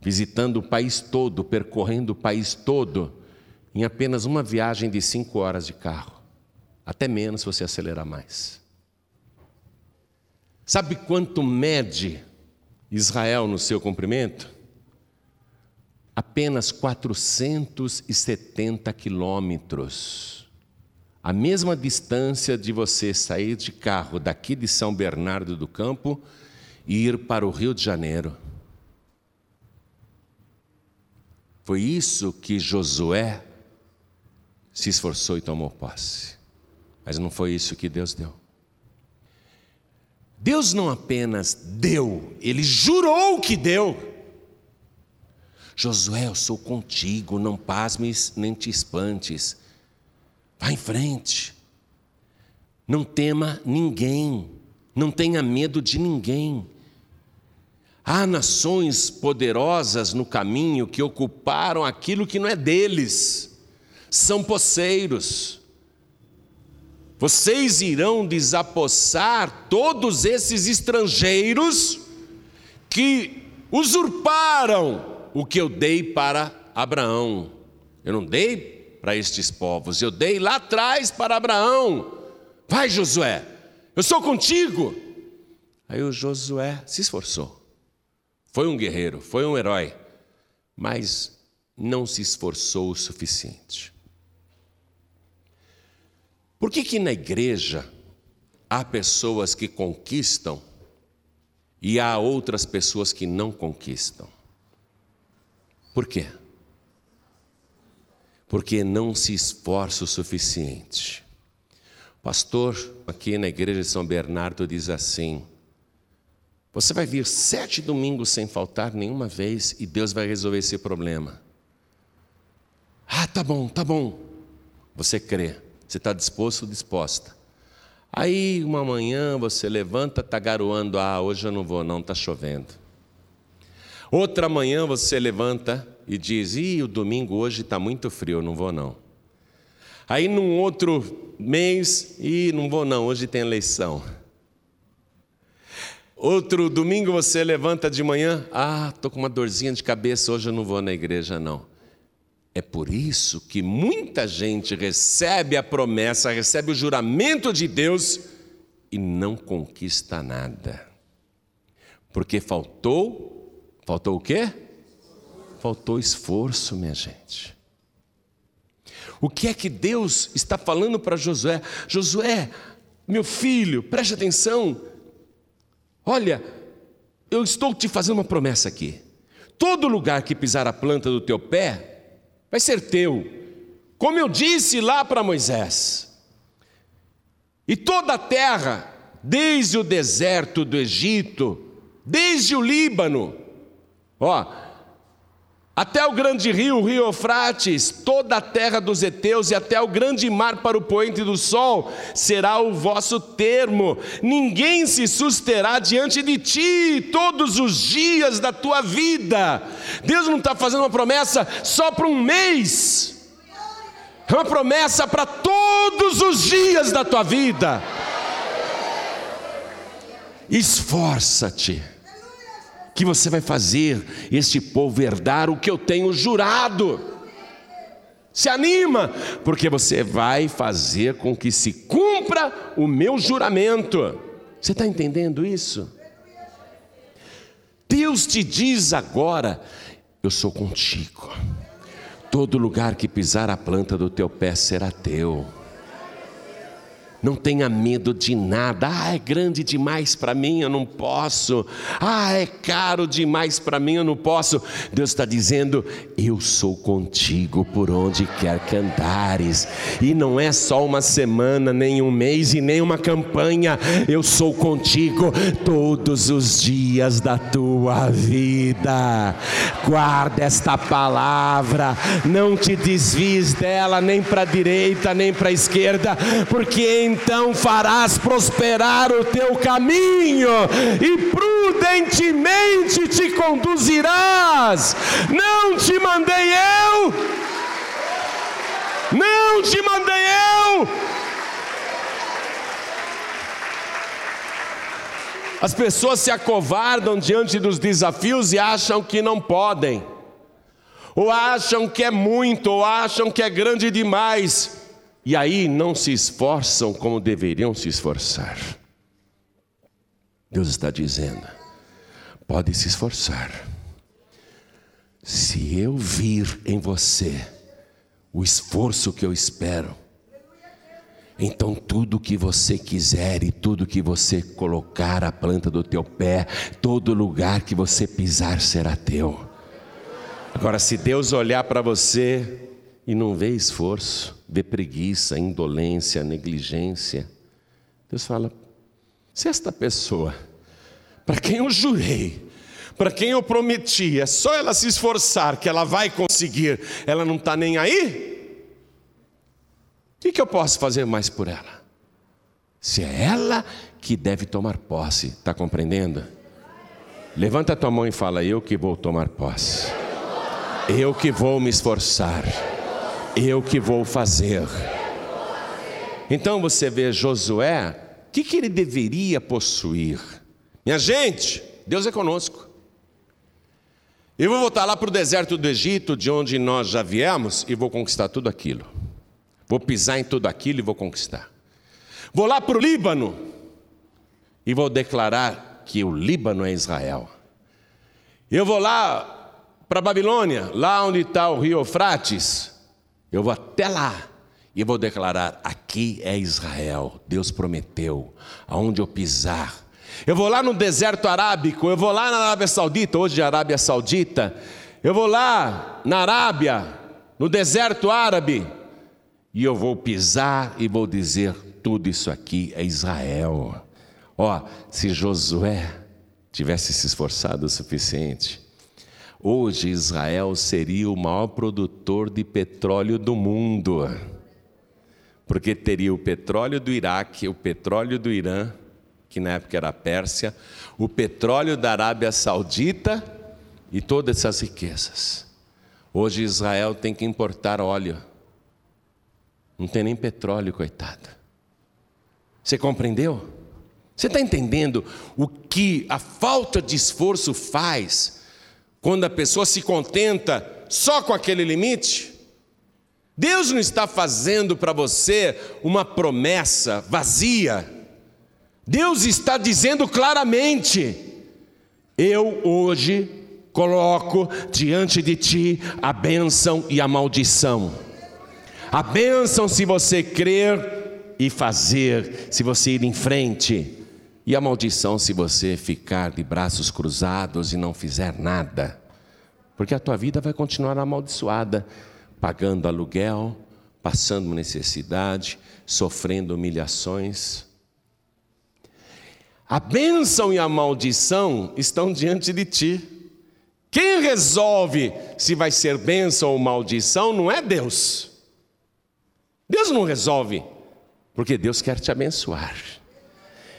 visitando o país todo, percorrendo o país todo, em apenas uma viagem de cinco horas de carro até menos se você acelerar mais. Sabe quanto mede Israel no seu comprimento? Apenas 470 quilômetros. A mesma distância de você sair de carro daqui de São Bernardo do Campo e ir para o Rio de Janeiro. Foi isso que Josué se esforçou e tomou posse. Mas não foi isso que Deus deu. Deus não apenas deu, ele jurou que deu. Josué, eu sou contigo, não pasmes nem te espantes. Vá em frente. Não tema ninguém, não tenha medo de ninguém. Há nações poderosas no caminho que ocuparam aquilo que não é deles, são poceiros. Vocês irão desapossar todos esses estrangeiros que usurparam o que eu dei para Abraão. Eu não dei para estes povos, eu dei lá atrás para Abraão. Vai, Josué, eu sou contigo. Aí o Josué se esforçou. Foi um guerreiro, foi um herói, mas não se esforçou o suficiente. Por que, que na igreja há pessoas que conquistam e há outras pessoas que não conquistam? Por quê? Porque não se esforça o suficiente. Pastor, aqui na igreja de São Bernardo, diz assim: Você vai vir sete domingos sem faltar nenhuma vez e Deus vai resolver esse problema. Ah, tá bom, tá bom. Você crê. Você está disposto ou disposta? Aí, uma manhã, você levanta, está garoando, ah, hoje eu não vou, não, está chovendo. Outra manhã, você levanta e diz, ih, o domingo hoje está muito frio, não vou, não. Aí, num outro mês, ih, não vou, não, hoje tem eleição. Outro domingo, você levanta de manhã, ah, estou com uma dorzinha de cabeça, hoje eu não vou na igreja, não. É por isso que muita gente recebe a promessa, recebe o juramento de Deus e não conquista nada. Porque faltou Faltou o quê? Faltou esforço, minha gente. O que é que Deus está falando para Josué? Josué, meu filho, preste atenção. Olha, eu estou te fazendo uma promessa aqui. Todo lugar que pisar a planta do teu pé vai ser teu, como eu disse lá para Moisés. E toda a terra, desde o deserto do Egito, desde o Líbano, ó, até o grande rio, o rio Eufrates, toda a terra dos heteus e até o grande mar para o poente do sol, será o vosso termo. Ninguém se susterá diante de ti todos os dias da tua vida. Deus não está fazendo uma promessa só para um mês, é uma promessa para todos os dias da tua vida. Esforça-te que você vai fazer este povo herdar o que eu tenho jurado. Se anima, porque você vai fazer com que se cumpra o meu juramento. Você está entendendo isso? Deus te diz agora: Eu sou contigo. Todo lugar que pisar a planta do teu pé será teu. Não tenha medo de nada. Ah, é grande demais para mim, eu não posso. Ah, é caro demais para mim, eu não posso. Deus está dizendo: Eu sou contigo por onde quer que andares. E não é só uma semana, nem um mês e nem uma campanha. Eu sou contigo todos os dias da tua vida. Guarda esta palavra, não te desvies dela nem para a direita nem para a esquerda, porque então farás prosperar o teu caminho e prudentemente te conduzirás. Não te mandei eu, não te mandei eu. As pessoas se acovardam diante dos desafios e acham que não podem, ou acham que é muito, ou acham que é grande demais e aí não se esforçam como deveriam se esforçar. Deus está dizendo: pode se esforçar. Se eu vir em você o esforço que eu espero, então tudo que você quiser e tudo que você colocar a planta do teu pé, todo lugar que você pisar será teu. Agora, se Deus olhar para você e não vê esforço, vê preguiça, indolência, negligência. Deus fala: se esta pessoa, para quem eu jurei, para quem eu prometi, é só ela se esforçar que ela vai conseguir, ela não está nem aí, o que, que eu posso fazer mais por ela? Se é ela que deve tomar posse, está compreendendo? Levanta a tua mão e fala: Eu que vou tomar posse, eu que vou me esforçar eu que vou fazer. Então você vê Josué, o que, que ele deveria possuir? Minha gente, Deus é conosco. Eu vou voltar lá para o deserto do Egito, de onde nós já viemos, e vou conquistar tudo aquilo. Vou pisar em tudo aquilo e vou conquistar. Vou lá para o Líbano e vou declarar que o Líbano é Israel. Eu vou lá para a Babilônia, lá onde está o rio Eufrates, eu vou até lá e vou declarar: aqui é Israel, Deus prometeu, aonde eu pisar. Eu vou lá no deserto arábico, eu vou lá na Arábia Saudita, hoje Arábia Saudita, eu vou lá na Arábia, no deserto árabe, e eu vou pisar e vou dizer: tudo isso aqui é Israel. Ó, se Josué tivesse se esforçado o suficiente, Hoje Israel seria o maior produtor de petróleo do mundo, porque teria o petróleo do Iraque, o petróleo do Irã, que na época era Pérsia, o petróleo da Arábia Saudita e todas essas riquezas. Hoje Israel tem que importar óleo, não tem nem petróleo, coitado. Você compreendeu? Você está entendendo o que a falta de esforço faz? Quando a pessoa se contenta só com aquele limite, Deus não está fazendo para você uma promessa vazia. Deus está dizendo claramente: eu hoje coloco diante de ti a bênção e a maldição. A bênção se você crer e fazer, se você ir em frente. E a maldição se você ficar de braços cruzados e não fizer nada. Porque a tua vida vai continuar amaldiçoada, pagando aluguel, passando necessidade, sofrendo humilhações. A bênção e a maldição estão diante de ti. Quem resolve se vai ser bênção ou maldição não é Deus. Deus não resolve, porque Deus quer te abençoar.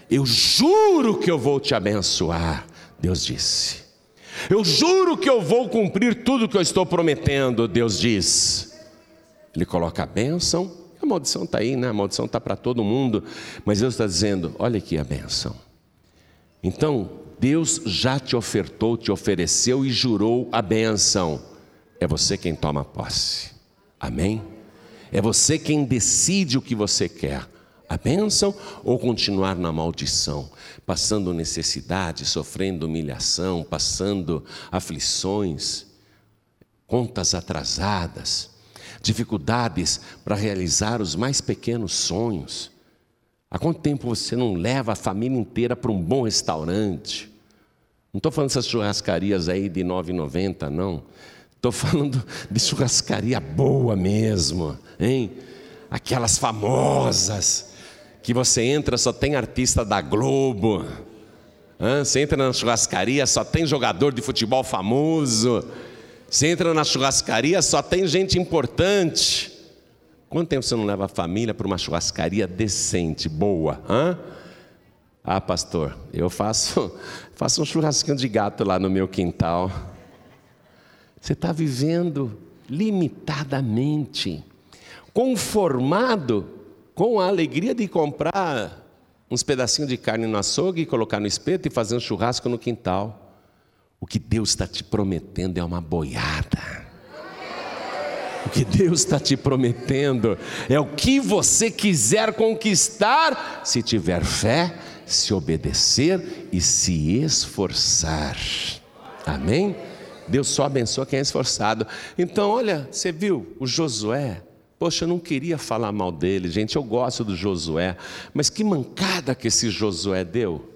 Eu juro que eu vou te abençoar, Deus disse. Eu juro que eu vou cumprir tudo que eu estou prometendo, Deus diz. Ele coloca a bênção, a maldição está aí, né? A maldição está para todo mundo, mas Deus está dizendo: olha aqui a bênção. Então, Deus já te ofertou, te ofereceu e jurou a bênção. É você quem toma posse. Amém? É você quem decide o que você quer. A bênção ou continuar na maldição, passando necessidade, sofrendo humilhação, passando aflições, contas atrasadas, dificuldades para realizar os mais pequenos sonhos. Há quanto tempo você não leva a família inteira para um bom restaurante? Não estou falando dessas churrascarias aí de R$ 9,90, não. Estou falando de churrascaria boa mesmo, hein? Aquelas famosas, que você entra, só tem artista da Globo. Hã? Você entra na churrascaria, só tem jogador de futebol famoso. Você entra na churrascaria, só tem gente importante. Quanto tempo você não leva a família para uma churrascaria decente, boa? Hã? Ah, pastor, eu faço, faço um churrasquinho de gato lá no meu quintal. Você está vivendo limitadamente, conformado com a alegria de comprar uns pedacinhos de carne no açougue e colocar no espeto e fazer um churrasco no quintal. O que Deus está te prometendo é uma boiada. O que Deus está te prometendo é o que você quiser conquistar, se tiver fé, se obedecer e se esforçar. Amém? Deus só abençoa quem é esforçado. Então, olha, você viu o Josué? Poxa, eu não queria falar mal dele, gente. Eu gosto do Josué, mas que mancada que esse Josué deu.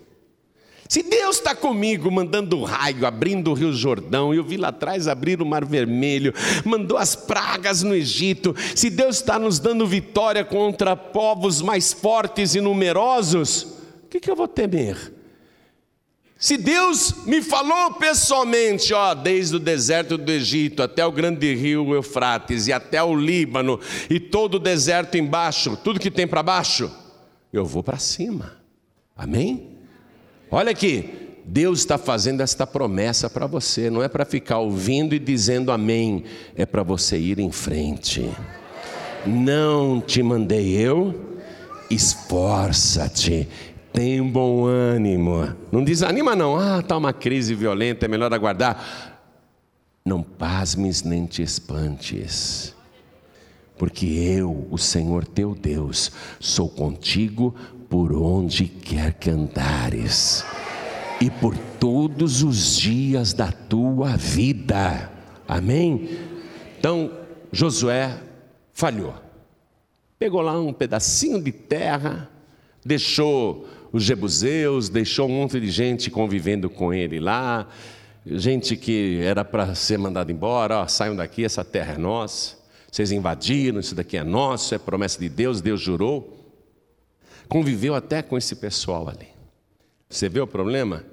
Se Deus está comigo, mandando raio, abrindo o Rio Jordão, eu vi lá atrás abrir o Mar Vermelho, mandou as pragas no Egito, se Deus está nos dando vitória contra povos mais fortes e numerosos, o que, que eu vou temer? Se Deus me falou pessoalmente, ó, desde o deserto do Egito até o grande rio Eufrates e até o Líbano e todo o deserto embaixo, tudo que tem para baixo, eu vou para cima. Amém? Olha aqui, Deus está fazendo esta promessa para você, não é para ficar ouvindo e dizendo amém, é para você ir em frente. Não te mandei eu, esforça-te tem bom ânimo. Não desanima, não. Ah, está uma crise violenta, é melhor aguardar. Não pasmes nem te espantes, porque eu, o Senhor teu Deus, sou contigo por onde quer que andares e por todos os dias da tua vida. Amém? Então, Josué falhou. Pegou lá um pedacinho de terra, deixou os jebuseus, deixou um monte de gente convivendo com ele lá, gente que era para ser mandado embora, ó, saiam daqui, essa terra é nossa, vocês invadiram, isso daqui é nosso, é promessa de Deus, Deus jurou. Conviveu até com esse pessoal ali. Você vê o problema?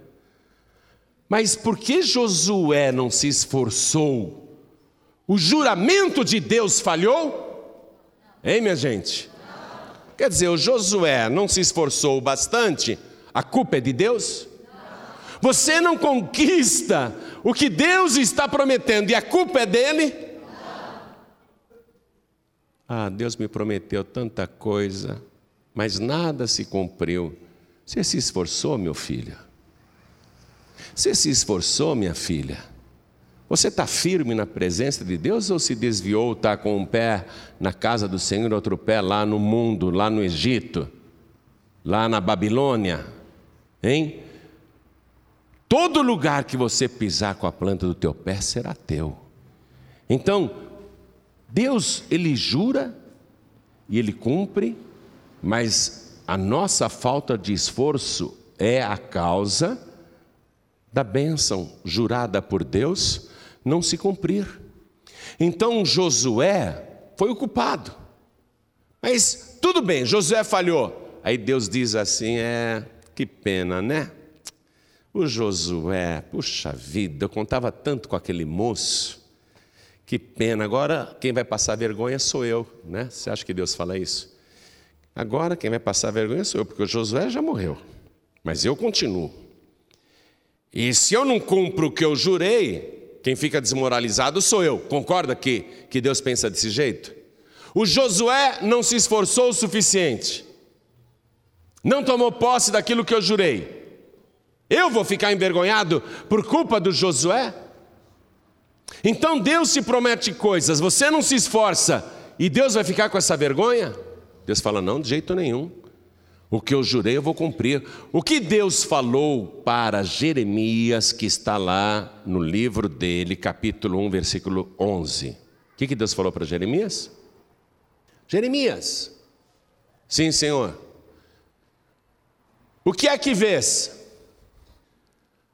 Mas por que Josué não se esforçou? O juramento de Deus falhou? Hein, minha gente? Quer dizer, o Josué não se esforçou bastante, a culpa é de Deus? Você não conquista o que Deus está prometendo e a culpa é dele? Ah, Deus me prometeu tanta coisa, mas nada se cumpriu. Você se esforçou, meu filho? Você se esforçou, minha filha? Você está firme na presença de Deus ou se desviou, está com um pé na casa do Senhor, outro pé lá no mundo, lá no Egito, lá na Babilônia? Hein? Todo lugar que você pisar com a planta do teu pé será teu. Então, Deus, ele jura e ele cumpre, mas a nossa falta de esforço é a causa da bênção jurada por Deus não se cumprir. Então Josué foi o culpado. Mas tudo bem, Josué falhou. Aí Deus diz assim: é, que pena, né? O Josué, puxa vida, eu contava tanto com aquele moço. Que pena, agora quem vai passar vergonha sou eu, né? Você acha que Deus fala isso? Agora quem vai passar vergonha sou eu, porque o Josué já morreu. Mas eu continuo. E se eu não cumpro o que eu jurei, quem fica desmoralizado sou eu. Concorda que, que Deus pensa desse jeito? O Josué não se esforçou o suficiente, não tomou posse daquilo que eu jurei. Eu vou ficar envergonhado por culpa do Josué? Então Deus se promete coisas, você não se esforça e Deus vai ficar com essa vergonha? Deus fala: não, de jeito nenhum. O que eu jurei eu vou cumprir. O que Deus falou para Jeremias, que está lá no livro dele, capítulo 1, versículo 11. O que, que Deus falou para Jeremias? Jeremias, sim, Senhor. O que é que vês?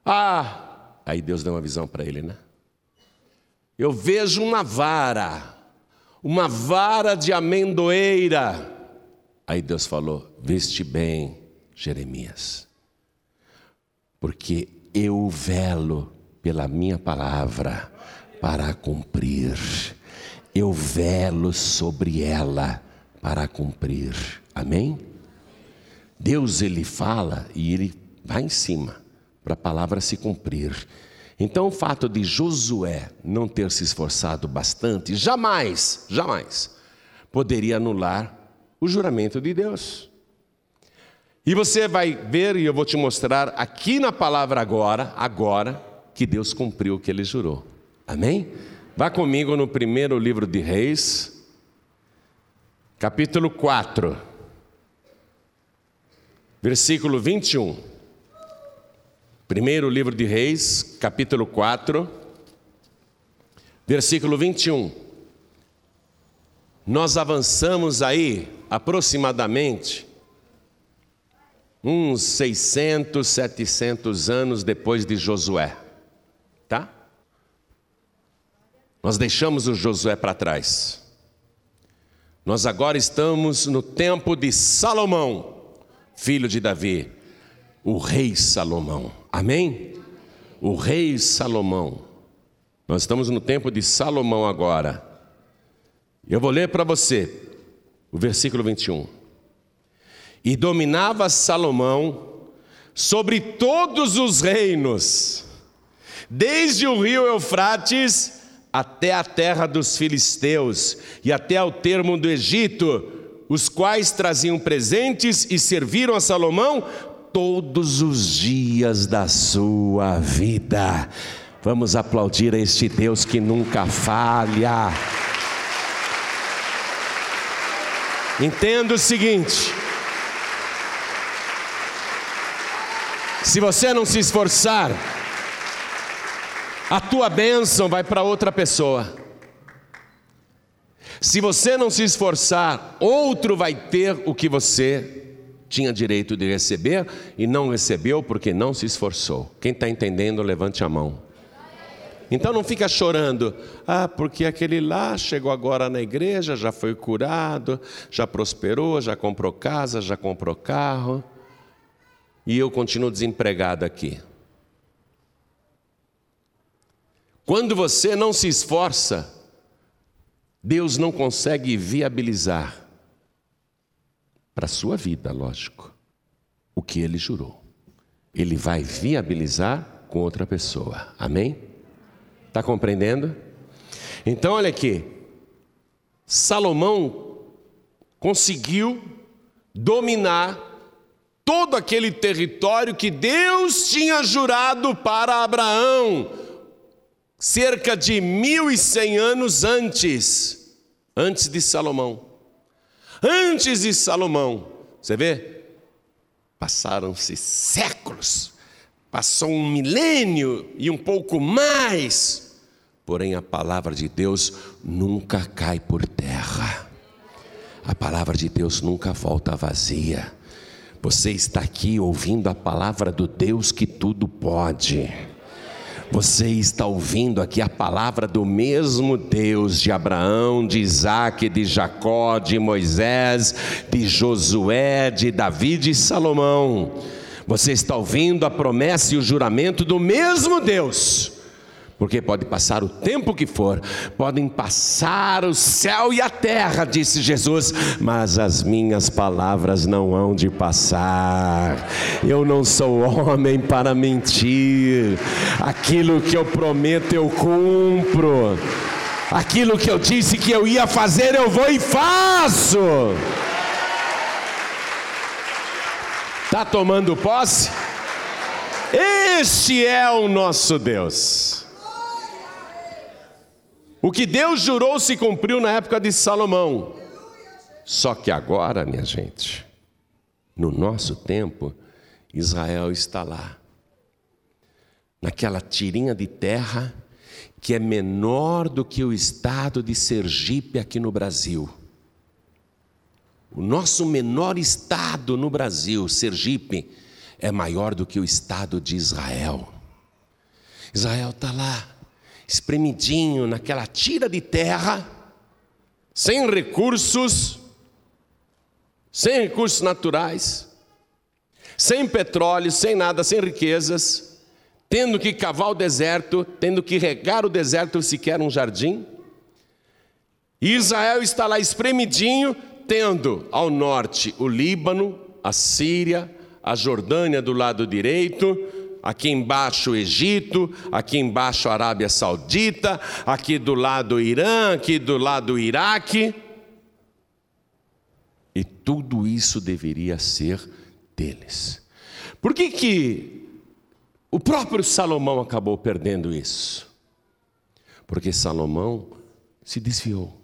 Ah, aí Deus deu uma visão para ele, né? Eu vejo uma vara, uma vara de amendoeira Aí Deus falou: Veste bem, Jeremias, porque eu velo pela minha palavra para cumprir, eu velo sobre ela para cumprir. Amém? Deus ele fala e ele vai em cima para a palavra se cumprir. Então o fato de Josué não ter se esforçado bastante, jamais, jamais poderia anular o juramento de Deus. E você vai ver, e eu vou te mostrar aqui na palavra agora, agora, que Deus cumpriu o que ele jurou. Amém? Vá comigo no primeiro livro de Reis, capítulo 4, versículo 21. Primeiro livro de Reis, capítulo 4, versículo 21. Nós avançamos aí aproximadamente uns 600, 700 anos depois de Josué, tá? Nós deixamos o Josué para trás. Nós agora estamos no tempo de Salomão, filho de Davi, o rei Salomão. Amém? O rei Salomão. Nós estamos no tempo de Salomão agora. Eu vou ler para você o versículo 21. E dominava Salomão sobre todos os reinos, desde o rio Eufrates até a terra dos filisteus e até ao termo do Egito, os quais traziam presentes e serviram a Salomão todos os dias da sua vida. Vamos aplaudir a este Deus que nunca falha. Entenda o seguinte: se você não se esforçar, a tua bênção vai para outra pessoa. Se você não se esforçar, outro vai ter o que você tinha direito de receber e não recebeu porque não se esforçou. Quem está entendendo, levante a mão. Então não fica chorando, ah, porque aquele lá chegou agora na igreja, já foi curado, já prosperou, já comprou casa, já comprou carro, e eu continuo desempregado aqui. Quando você não se esforça, Deus não consegue viabilizar para a sua vida, lógico, o que ele jurou. Ele vai viabilizar com outra pessoa. Amém? Está compreendendo? Então, olha aqui. Salomão conseguiu dominar todo aquele território que Deus tinha jurado para Abraão, cerca de 1.100 anos antes, antes de Salomão. Antes de Salomão, você vê? Passaram-se séculos Passou um milênio e um pouco mais, porém a palavra de Deus nunca cai por terra. A palavra de Deus nunca volta vazia. Você está aqui ouvindo a palavra do Deus que tudo pode. Você está ouvindo aqui a palavra do mesmo Deus de Abraão, de Isaac, de Jacó, de Moisés, de Josué, de Davi e de Salomão. Você está ouvindo a promessa e o juramento do mesmo Deus porque pode passar o tempo que for, podem passar o céu e a terra, disse Jesus, mas as minhas palavras não hão de passar. Eu não sou homem para mentir, aquilo que eu prometo eu cumpro, aquilo que eu disse que eu ia fazer eu vou e faço. Está tomando posse? Este é o nosso Deus. O que Deus jurou se cumpriu na época de Salomão. Só que agora, minha gente, no nosso tempo, Israel está lá, naquela tirinha de terra que é menor do que o estado de Sergipe aqui no Brasil. O nosso menor estado no Brasil, Sergipe, é maior do que o estado de Israel. Israel está lá, espremidinho naquela tira de terra, sem recursos, sem recursos naturais, sem petróleo, sem nada, sem riquezas, tendo que cavar o deserto, tendo que regar o deserto sequer um jardim. Israel está lá espremidinho, tendo ao norte o Líbano, a Síria, a Jordânia do lado direito, aqui embaixo o Egito, aqui embaixo a Arábia Saudita, aqui do lado o Irã, aqui do lado o Iraque. E tudo isso deveria ser deles. Por que, que o próprio Salomão acabou perdendo isso? Porque Salomão se desviou.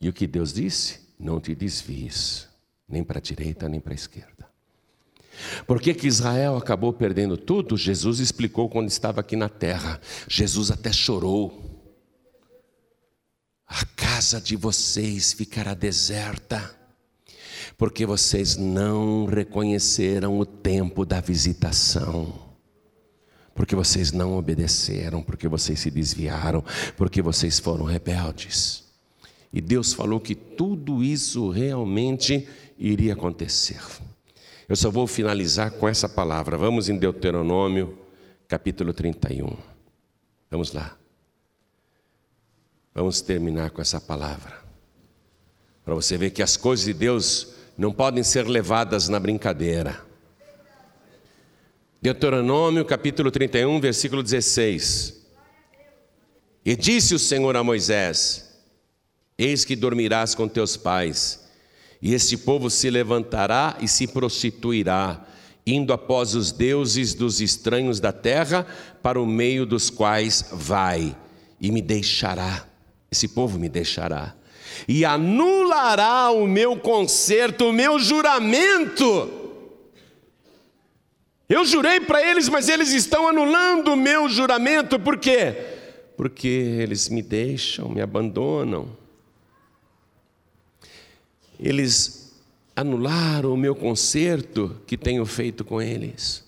E o que Deus disse? Não te desvies, nem para a direita, nem para a esquerda. Por que, que Israel acabou perdendo tudo? Jesus explicou quando estava aqui na terra. Jesus até chorou. A casa de vocês ficará deserta, porque vocês não reconheceram o tempo da visitação porque vocês não obedeceram, porque vocês se desviaram, porque vocês foram rebeldes. E Deus falou que tudo isso realmente iria acontecer. Eu só vou finalizar com essa palavra. Vamos em Deuteronômio, capítulo 31. Vamos lá. Vamos terminar com essa palavra. Para você ver que as coisas de Deus não podem ser levadas na brincadeira. Deuteronômio, capítulo 31, versículo 16. E disse o Senhor a Moisés: Eis que dormirás com teus pais e este povo se levantará e se prostituirá, indo após os deuses dos estranhos da terra, para o meio dos quais vai, e me deixará. Esse povo me deixará. E anulará o meu conserto, o meu juramento. Eu jurei para eles, mas eles estão anulando o meu juramento, por quê? Porque eles me deixam, me abandonam eles anularam o meu concerto que tenho feito com eles.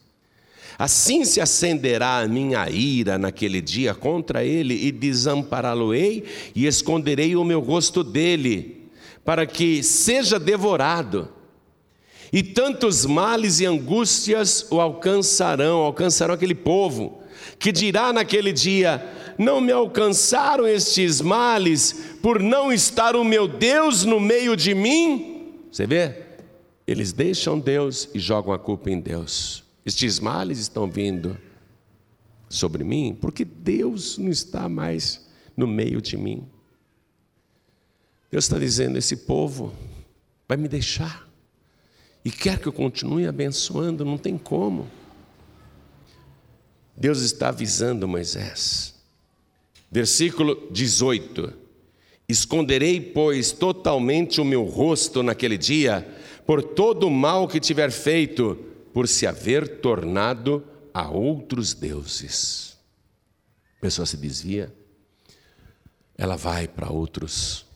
Assim se acenderá a minha ira naquele dia contra ele, e desampará-lo-ei, e esconderei o meu rosto dele, para que seja devorado. E tantos males e angústias o alcançarão, alcançarão aquele povo, que dirá naquele dia: Não me alcançaram estes males por não estar o meu Deus no meio de mim? Você vê? Eles deixam Deus e jogam a culpa em Deus. Estes males estão vindo sobre mim porque Deus não está mais no meio de mim. Deus está dizendo: esse povo vai me deixar e quer que eu continue abençoando, não tem como. Deus está avisando Moisés. Versículo 18: Esconderei, pois, totalmente o meu rosto naquele dia, por todo o mal que tiver feito, por se haver tornado a outros deuses. A pessoa se desvia, ela vai para outros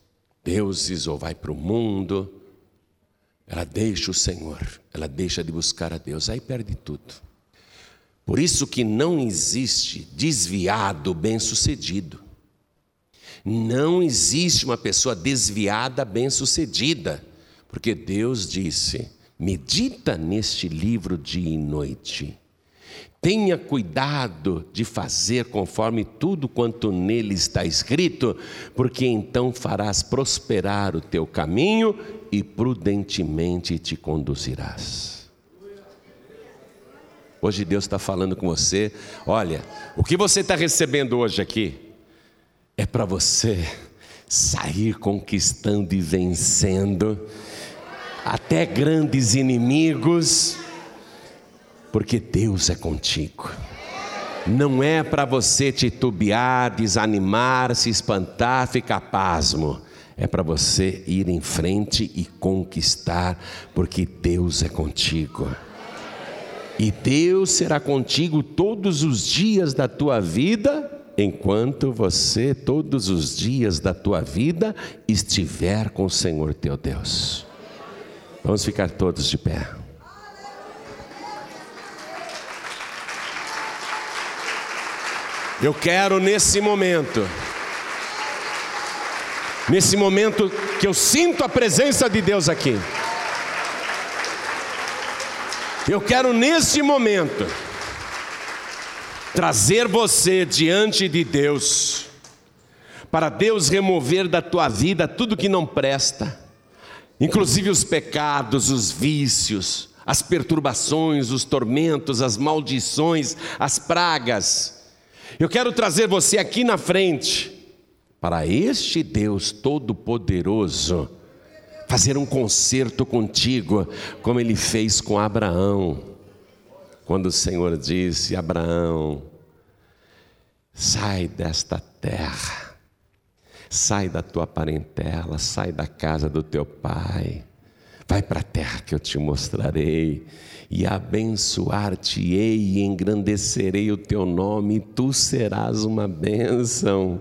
deuses ou vai para o mundo, ela deixa o Senhor, ela deixa de buscar a Deus, aí perde tudo. Por isso que não existe desviado bem-sucedido. Não existe uma pessoa desviada bem-sucedida, porque Deus disse: medita neste livro dia e noite. Tenha cuidado de fazer conforme tudo quanto nele está escrito, porque então farás prosperar o teu caminho e prudentemente te conduzirás. Hoje Deus está falando com você: olha, o que você está recebendo hoje aqui é para você sair conquistando e vencendo até grandes inimigos, porque Deus é contigo. Não é para você titubear, desanimar, se espantar, ficar pasmo. É para você ir em frente e conquistar, porque Deus é contigo. E Deus será contigo todos os dias da tua vida enquanto você, todos os dias da tua vida, estiver com o Senhor teu Deus. Vamos ficar todos de pé. Eu quero nesse momento, nesse momento que eu sinto a presença de Deus aqui, eu quero nesse momento, trazer você diante de Deus, para Deus remover da tua vida tudo que não presta, inclusive os pecados, os vícios, as perturbações, os tormentos, as maldições, as pragas. Eu quero trazer você aqui na frente, para este Deus Todo-Poderoso, fazer um concerto contigo, como ele fez com Abraão quando o Senhor disse: Abraão, sai desta terra, sai da tua parentela, sai da casa do teu pai, vai para a terra que eu te mostrarei, e abençoar-te-ei e engrandecerei o teu nome, e tu serás uma bênção.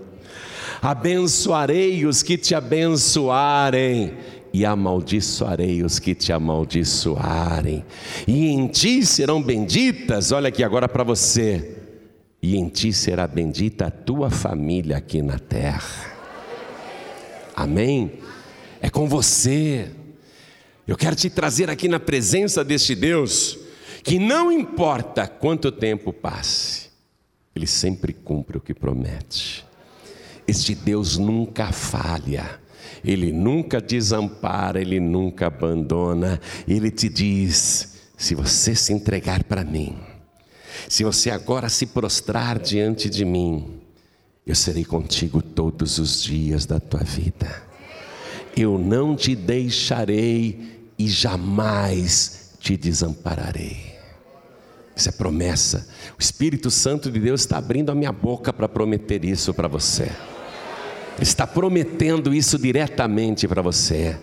Abençoarei os que te abençoarem e amaldiçoarei os que te amaldiçoarem, e em ti serão benditas, olha aqui agora para você, e em ti será bendita a tua família aqui na terra. Amém? É com você. Eu quero te trazer aqui na presença deste Deus, que não importa quanto tempo passe, Ele sempre cumpre o que promete. Este Deus nunca falha. Ele nunca desampara, ele nunca abandona. Ele te diz: se você se entregar para mim, se você agora se prostrar diante de mim, eu serei contigo todos os dias da tua vida. Eu não te deixarei e jamais te desampararei. Isso é promessa. O Espírito Santo de Deus está abrindo a minha boca para prometer isso para você está prometendo isso diretamente para você.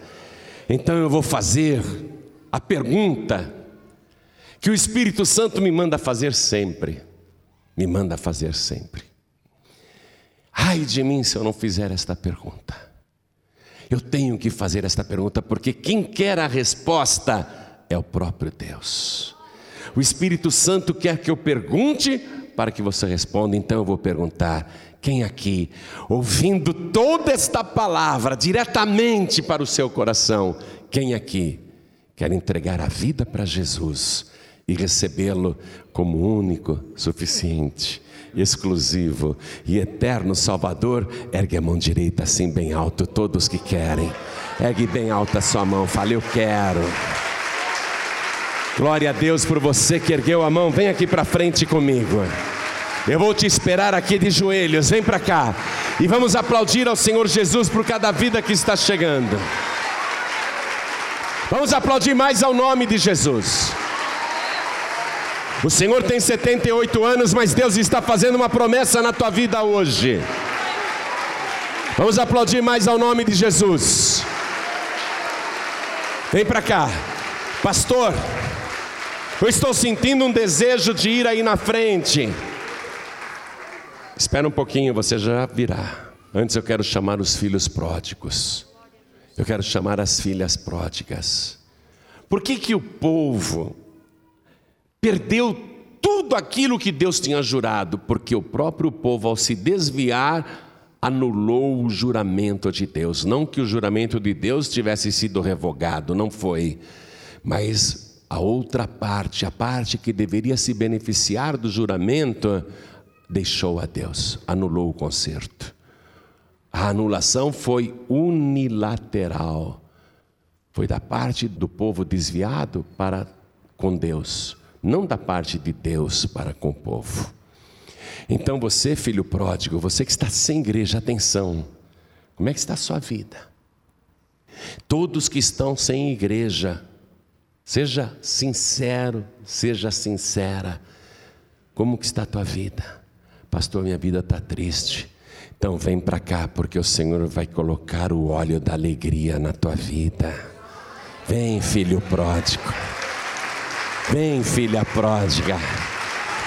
Então eu vou fazer a pergunta que o Espírito Santo me manda fazer sempre. Me manda fazer sempre. Ai de mim se eu não fizer esta pergunta. Eu tenho que fazer esta pergunta porque quem quer a resposta é o próprio Deus. O Espírito Santo quer que eu pergunte para que você responda, então eu vou perguntar: quem aqui, ouvindo toda esta palavra diretamente para o seu coração, quem aqui quer entregar a vida para Jesus e recebê-lo como único, suficiente, exclusivo e eterno Salvador? Ergue a mão direita assim bem alto, todos que querem. Ergue bem alta a sua mão, fale: Eu quero. Glória a Deus por você que ergueu a mão, vem aqui para frente comigo. Eu vou te esperar aqui de joelhos, vem para cá. E vamos aplaudir ao Senhor Jesus por cada vida que está chegando. Vamos aplaudir mais ao nome de Jesus. O Senhor tem 78 anos, mas Deus está fazendo uma promessa na tua vida hoje. Vamos aplaudir mais ao nome de Jesus. Vem para cá, pastor. Eu estou sentindo um desejo de ir aí na frente. Espera um pouquinho, você já virá. Antes eu quero chamar os filhos pródigos. Eu quero chamar as filhas pródigas. Por que que o povo perdeu tudo aquilo que Deus tinha jurado? Porque o próprio povo ao se desviar anulou o juramento de Deus. Não que o juramento de Deus tivesse sido revogado, não foi. Mas a outra parte, a parte que deveria se beneficiar do juramento, deixou a Deus, anulou o conserto. A anulação foi unilateral. Foi da parte do povo desviado para com Deus, não da parte de Deus para com o povo. Então você, filho pródigo, você que está sem igreja, atenção. Como é que está a sua vida? Todos que estão sem igreja, seja sincero, seja sincera. Como que está a tua vida? Pastor, minha vida está triste. Então vem para cá, porque o Senhor vai colocar o óleo da alegria na tua vida. Vem, filho pródigo. Vem, filha pródiga.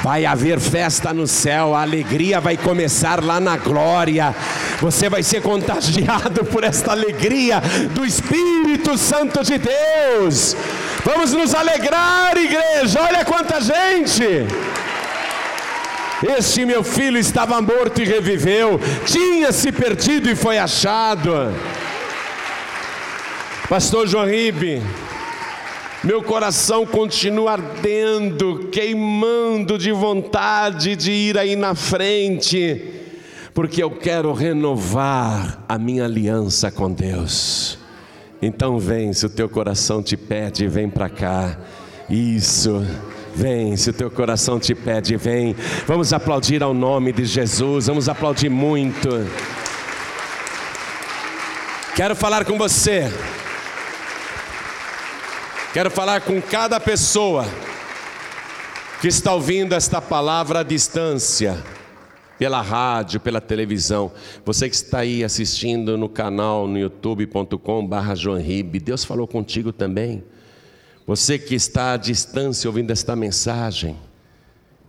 Vai haver festa no céu, a alegria vai começar lá na glória. Você vai ser contagiado por esta alegria do Espírito Santo de Deus. Vamos nos alegrar, igreja. Olha quanta gente. Este meu filho estava morto e reviveu, tinha se perdido e foi achado. Pastor João Ribe, meu coração continua ardendo, queimando de vontade de ir aí na frente, porque eu quero renovar a minha aliança com Deus. Então vem, se o teu coração te pede, vem para cá. Isso. Vem, se o teu coração te pede, vem. Vamos aplaudir ao nome de Jesus, vamos aplaudir muito. Quero falar com você. Quero falar com cada pessoa que está ouvindo esta palavra à distância, pela rádio, pela televisão. Você que está aí assistindo no canal no youtube.com/barra Deus falou contigo também. Você que está à distância ouvindo esta mensagem,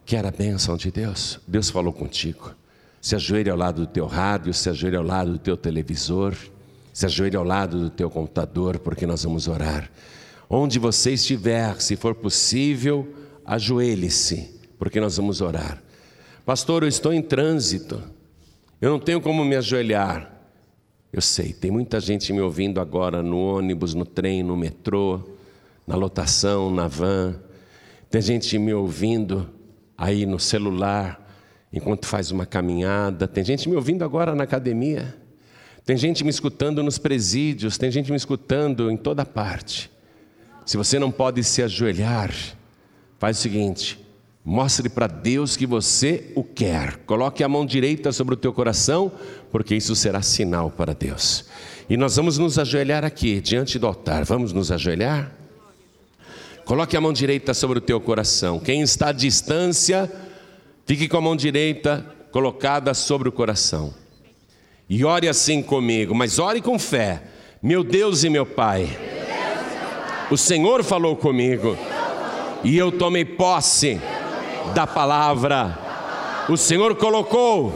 quer a bênção de Deus? Deus falou contigo. Se ajoelhe ao lado do teu rádio, se ajoelhe ao lado do teu televisor, se ajoelhe ao lado do teu computador, porque nós vamos orar. Onde você estiver, se for possível, ajoelhe-se, porque nós vamos orar. Pastor, eu estou em trânsito, eu não tenho como me ajoelhar. Eu sei, tem muita gente me ouvindo agora no ônibus, no trem, no metrô na lotação, na van. Tem gente me ouvindo aí no celular, enquanto faz uma caminhada. Tem gente me ouvindo agora na academia. Tem gente me escutando nos presídios. Tem gente me escutando em toda parte. Se você não pode se ajoelhar, faz o seguinte: mostre para Deus que você o quer. Coloque a mão direita sobre o teu coração, porque isso será sinal para Deus. E nós vamos nos ajoelhar aqui, diante do altar. Vamos nos ajoelhar? Coloque a mão direita sobre o teu coração. Quem está à distância, fique com a mão direita colocada sobre o coração. E ore assim comigo, mas ore com fé. Meu Deus e meu Pai, o Senhor falou comigo e eu tomei posse da palavra. O Senhor colocou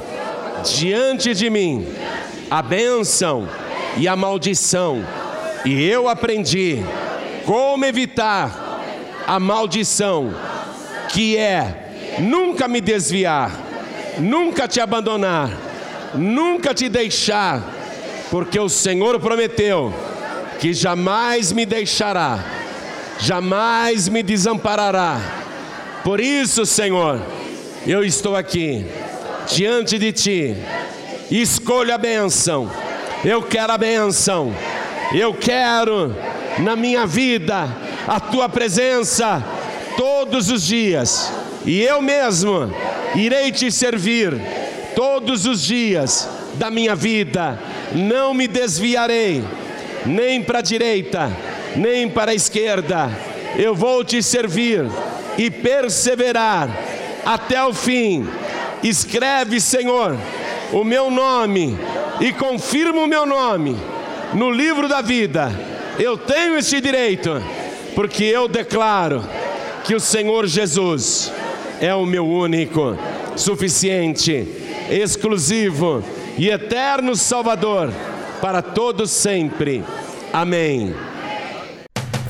diante de mim a bênção e a maldição, e eu aprendi como evitar a maldição, que é nunca me desviar, nunca te abandonar, nunca te deixar, porque o Senhor prometeu que jamais me deixará, jamais me desamparará. Por isso, Senhor, eu estou aqui diante de ti. Escolha a bênção. Eu quero a bênção. Eu quero na minha vida a tua presença todos os dias, e eu mesmo irei te servir todos os dias da minha vida, não me desviarei, nem para a direita, nem para a esquerda, eu vou te servir e perseverar até o fim. Escreve, Senhor, o meu nome e confirma o meu nome no livro da vida. Eu tenho esse direito porque eu declaro que o Senhor Jesus é o meu único, suficiente, exclusivo e eterno Salvador para todos sempre. Amém.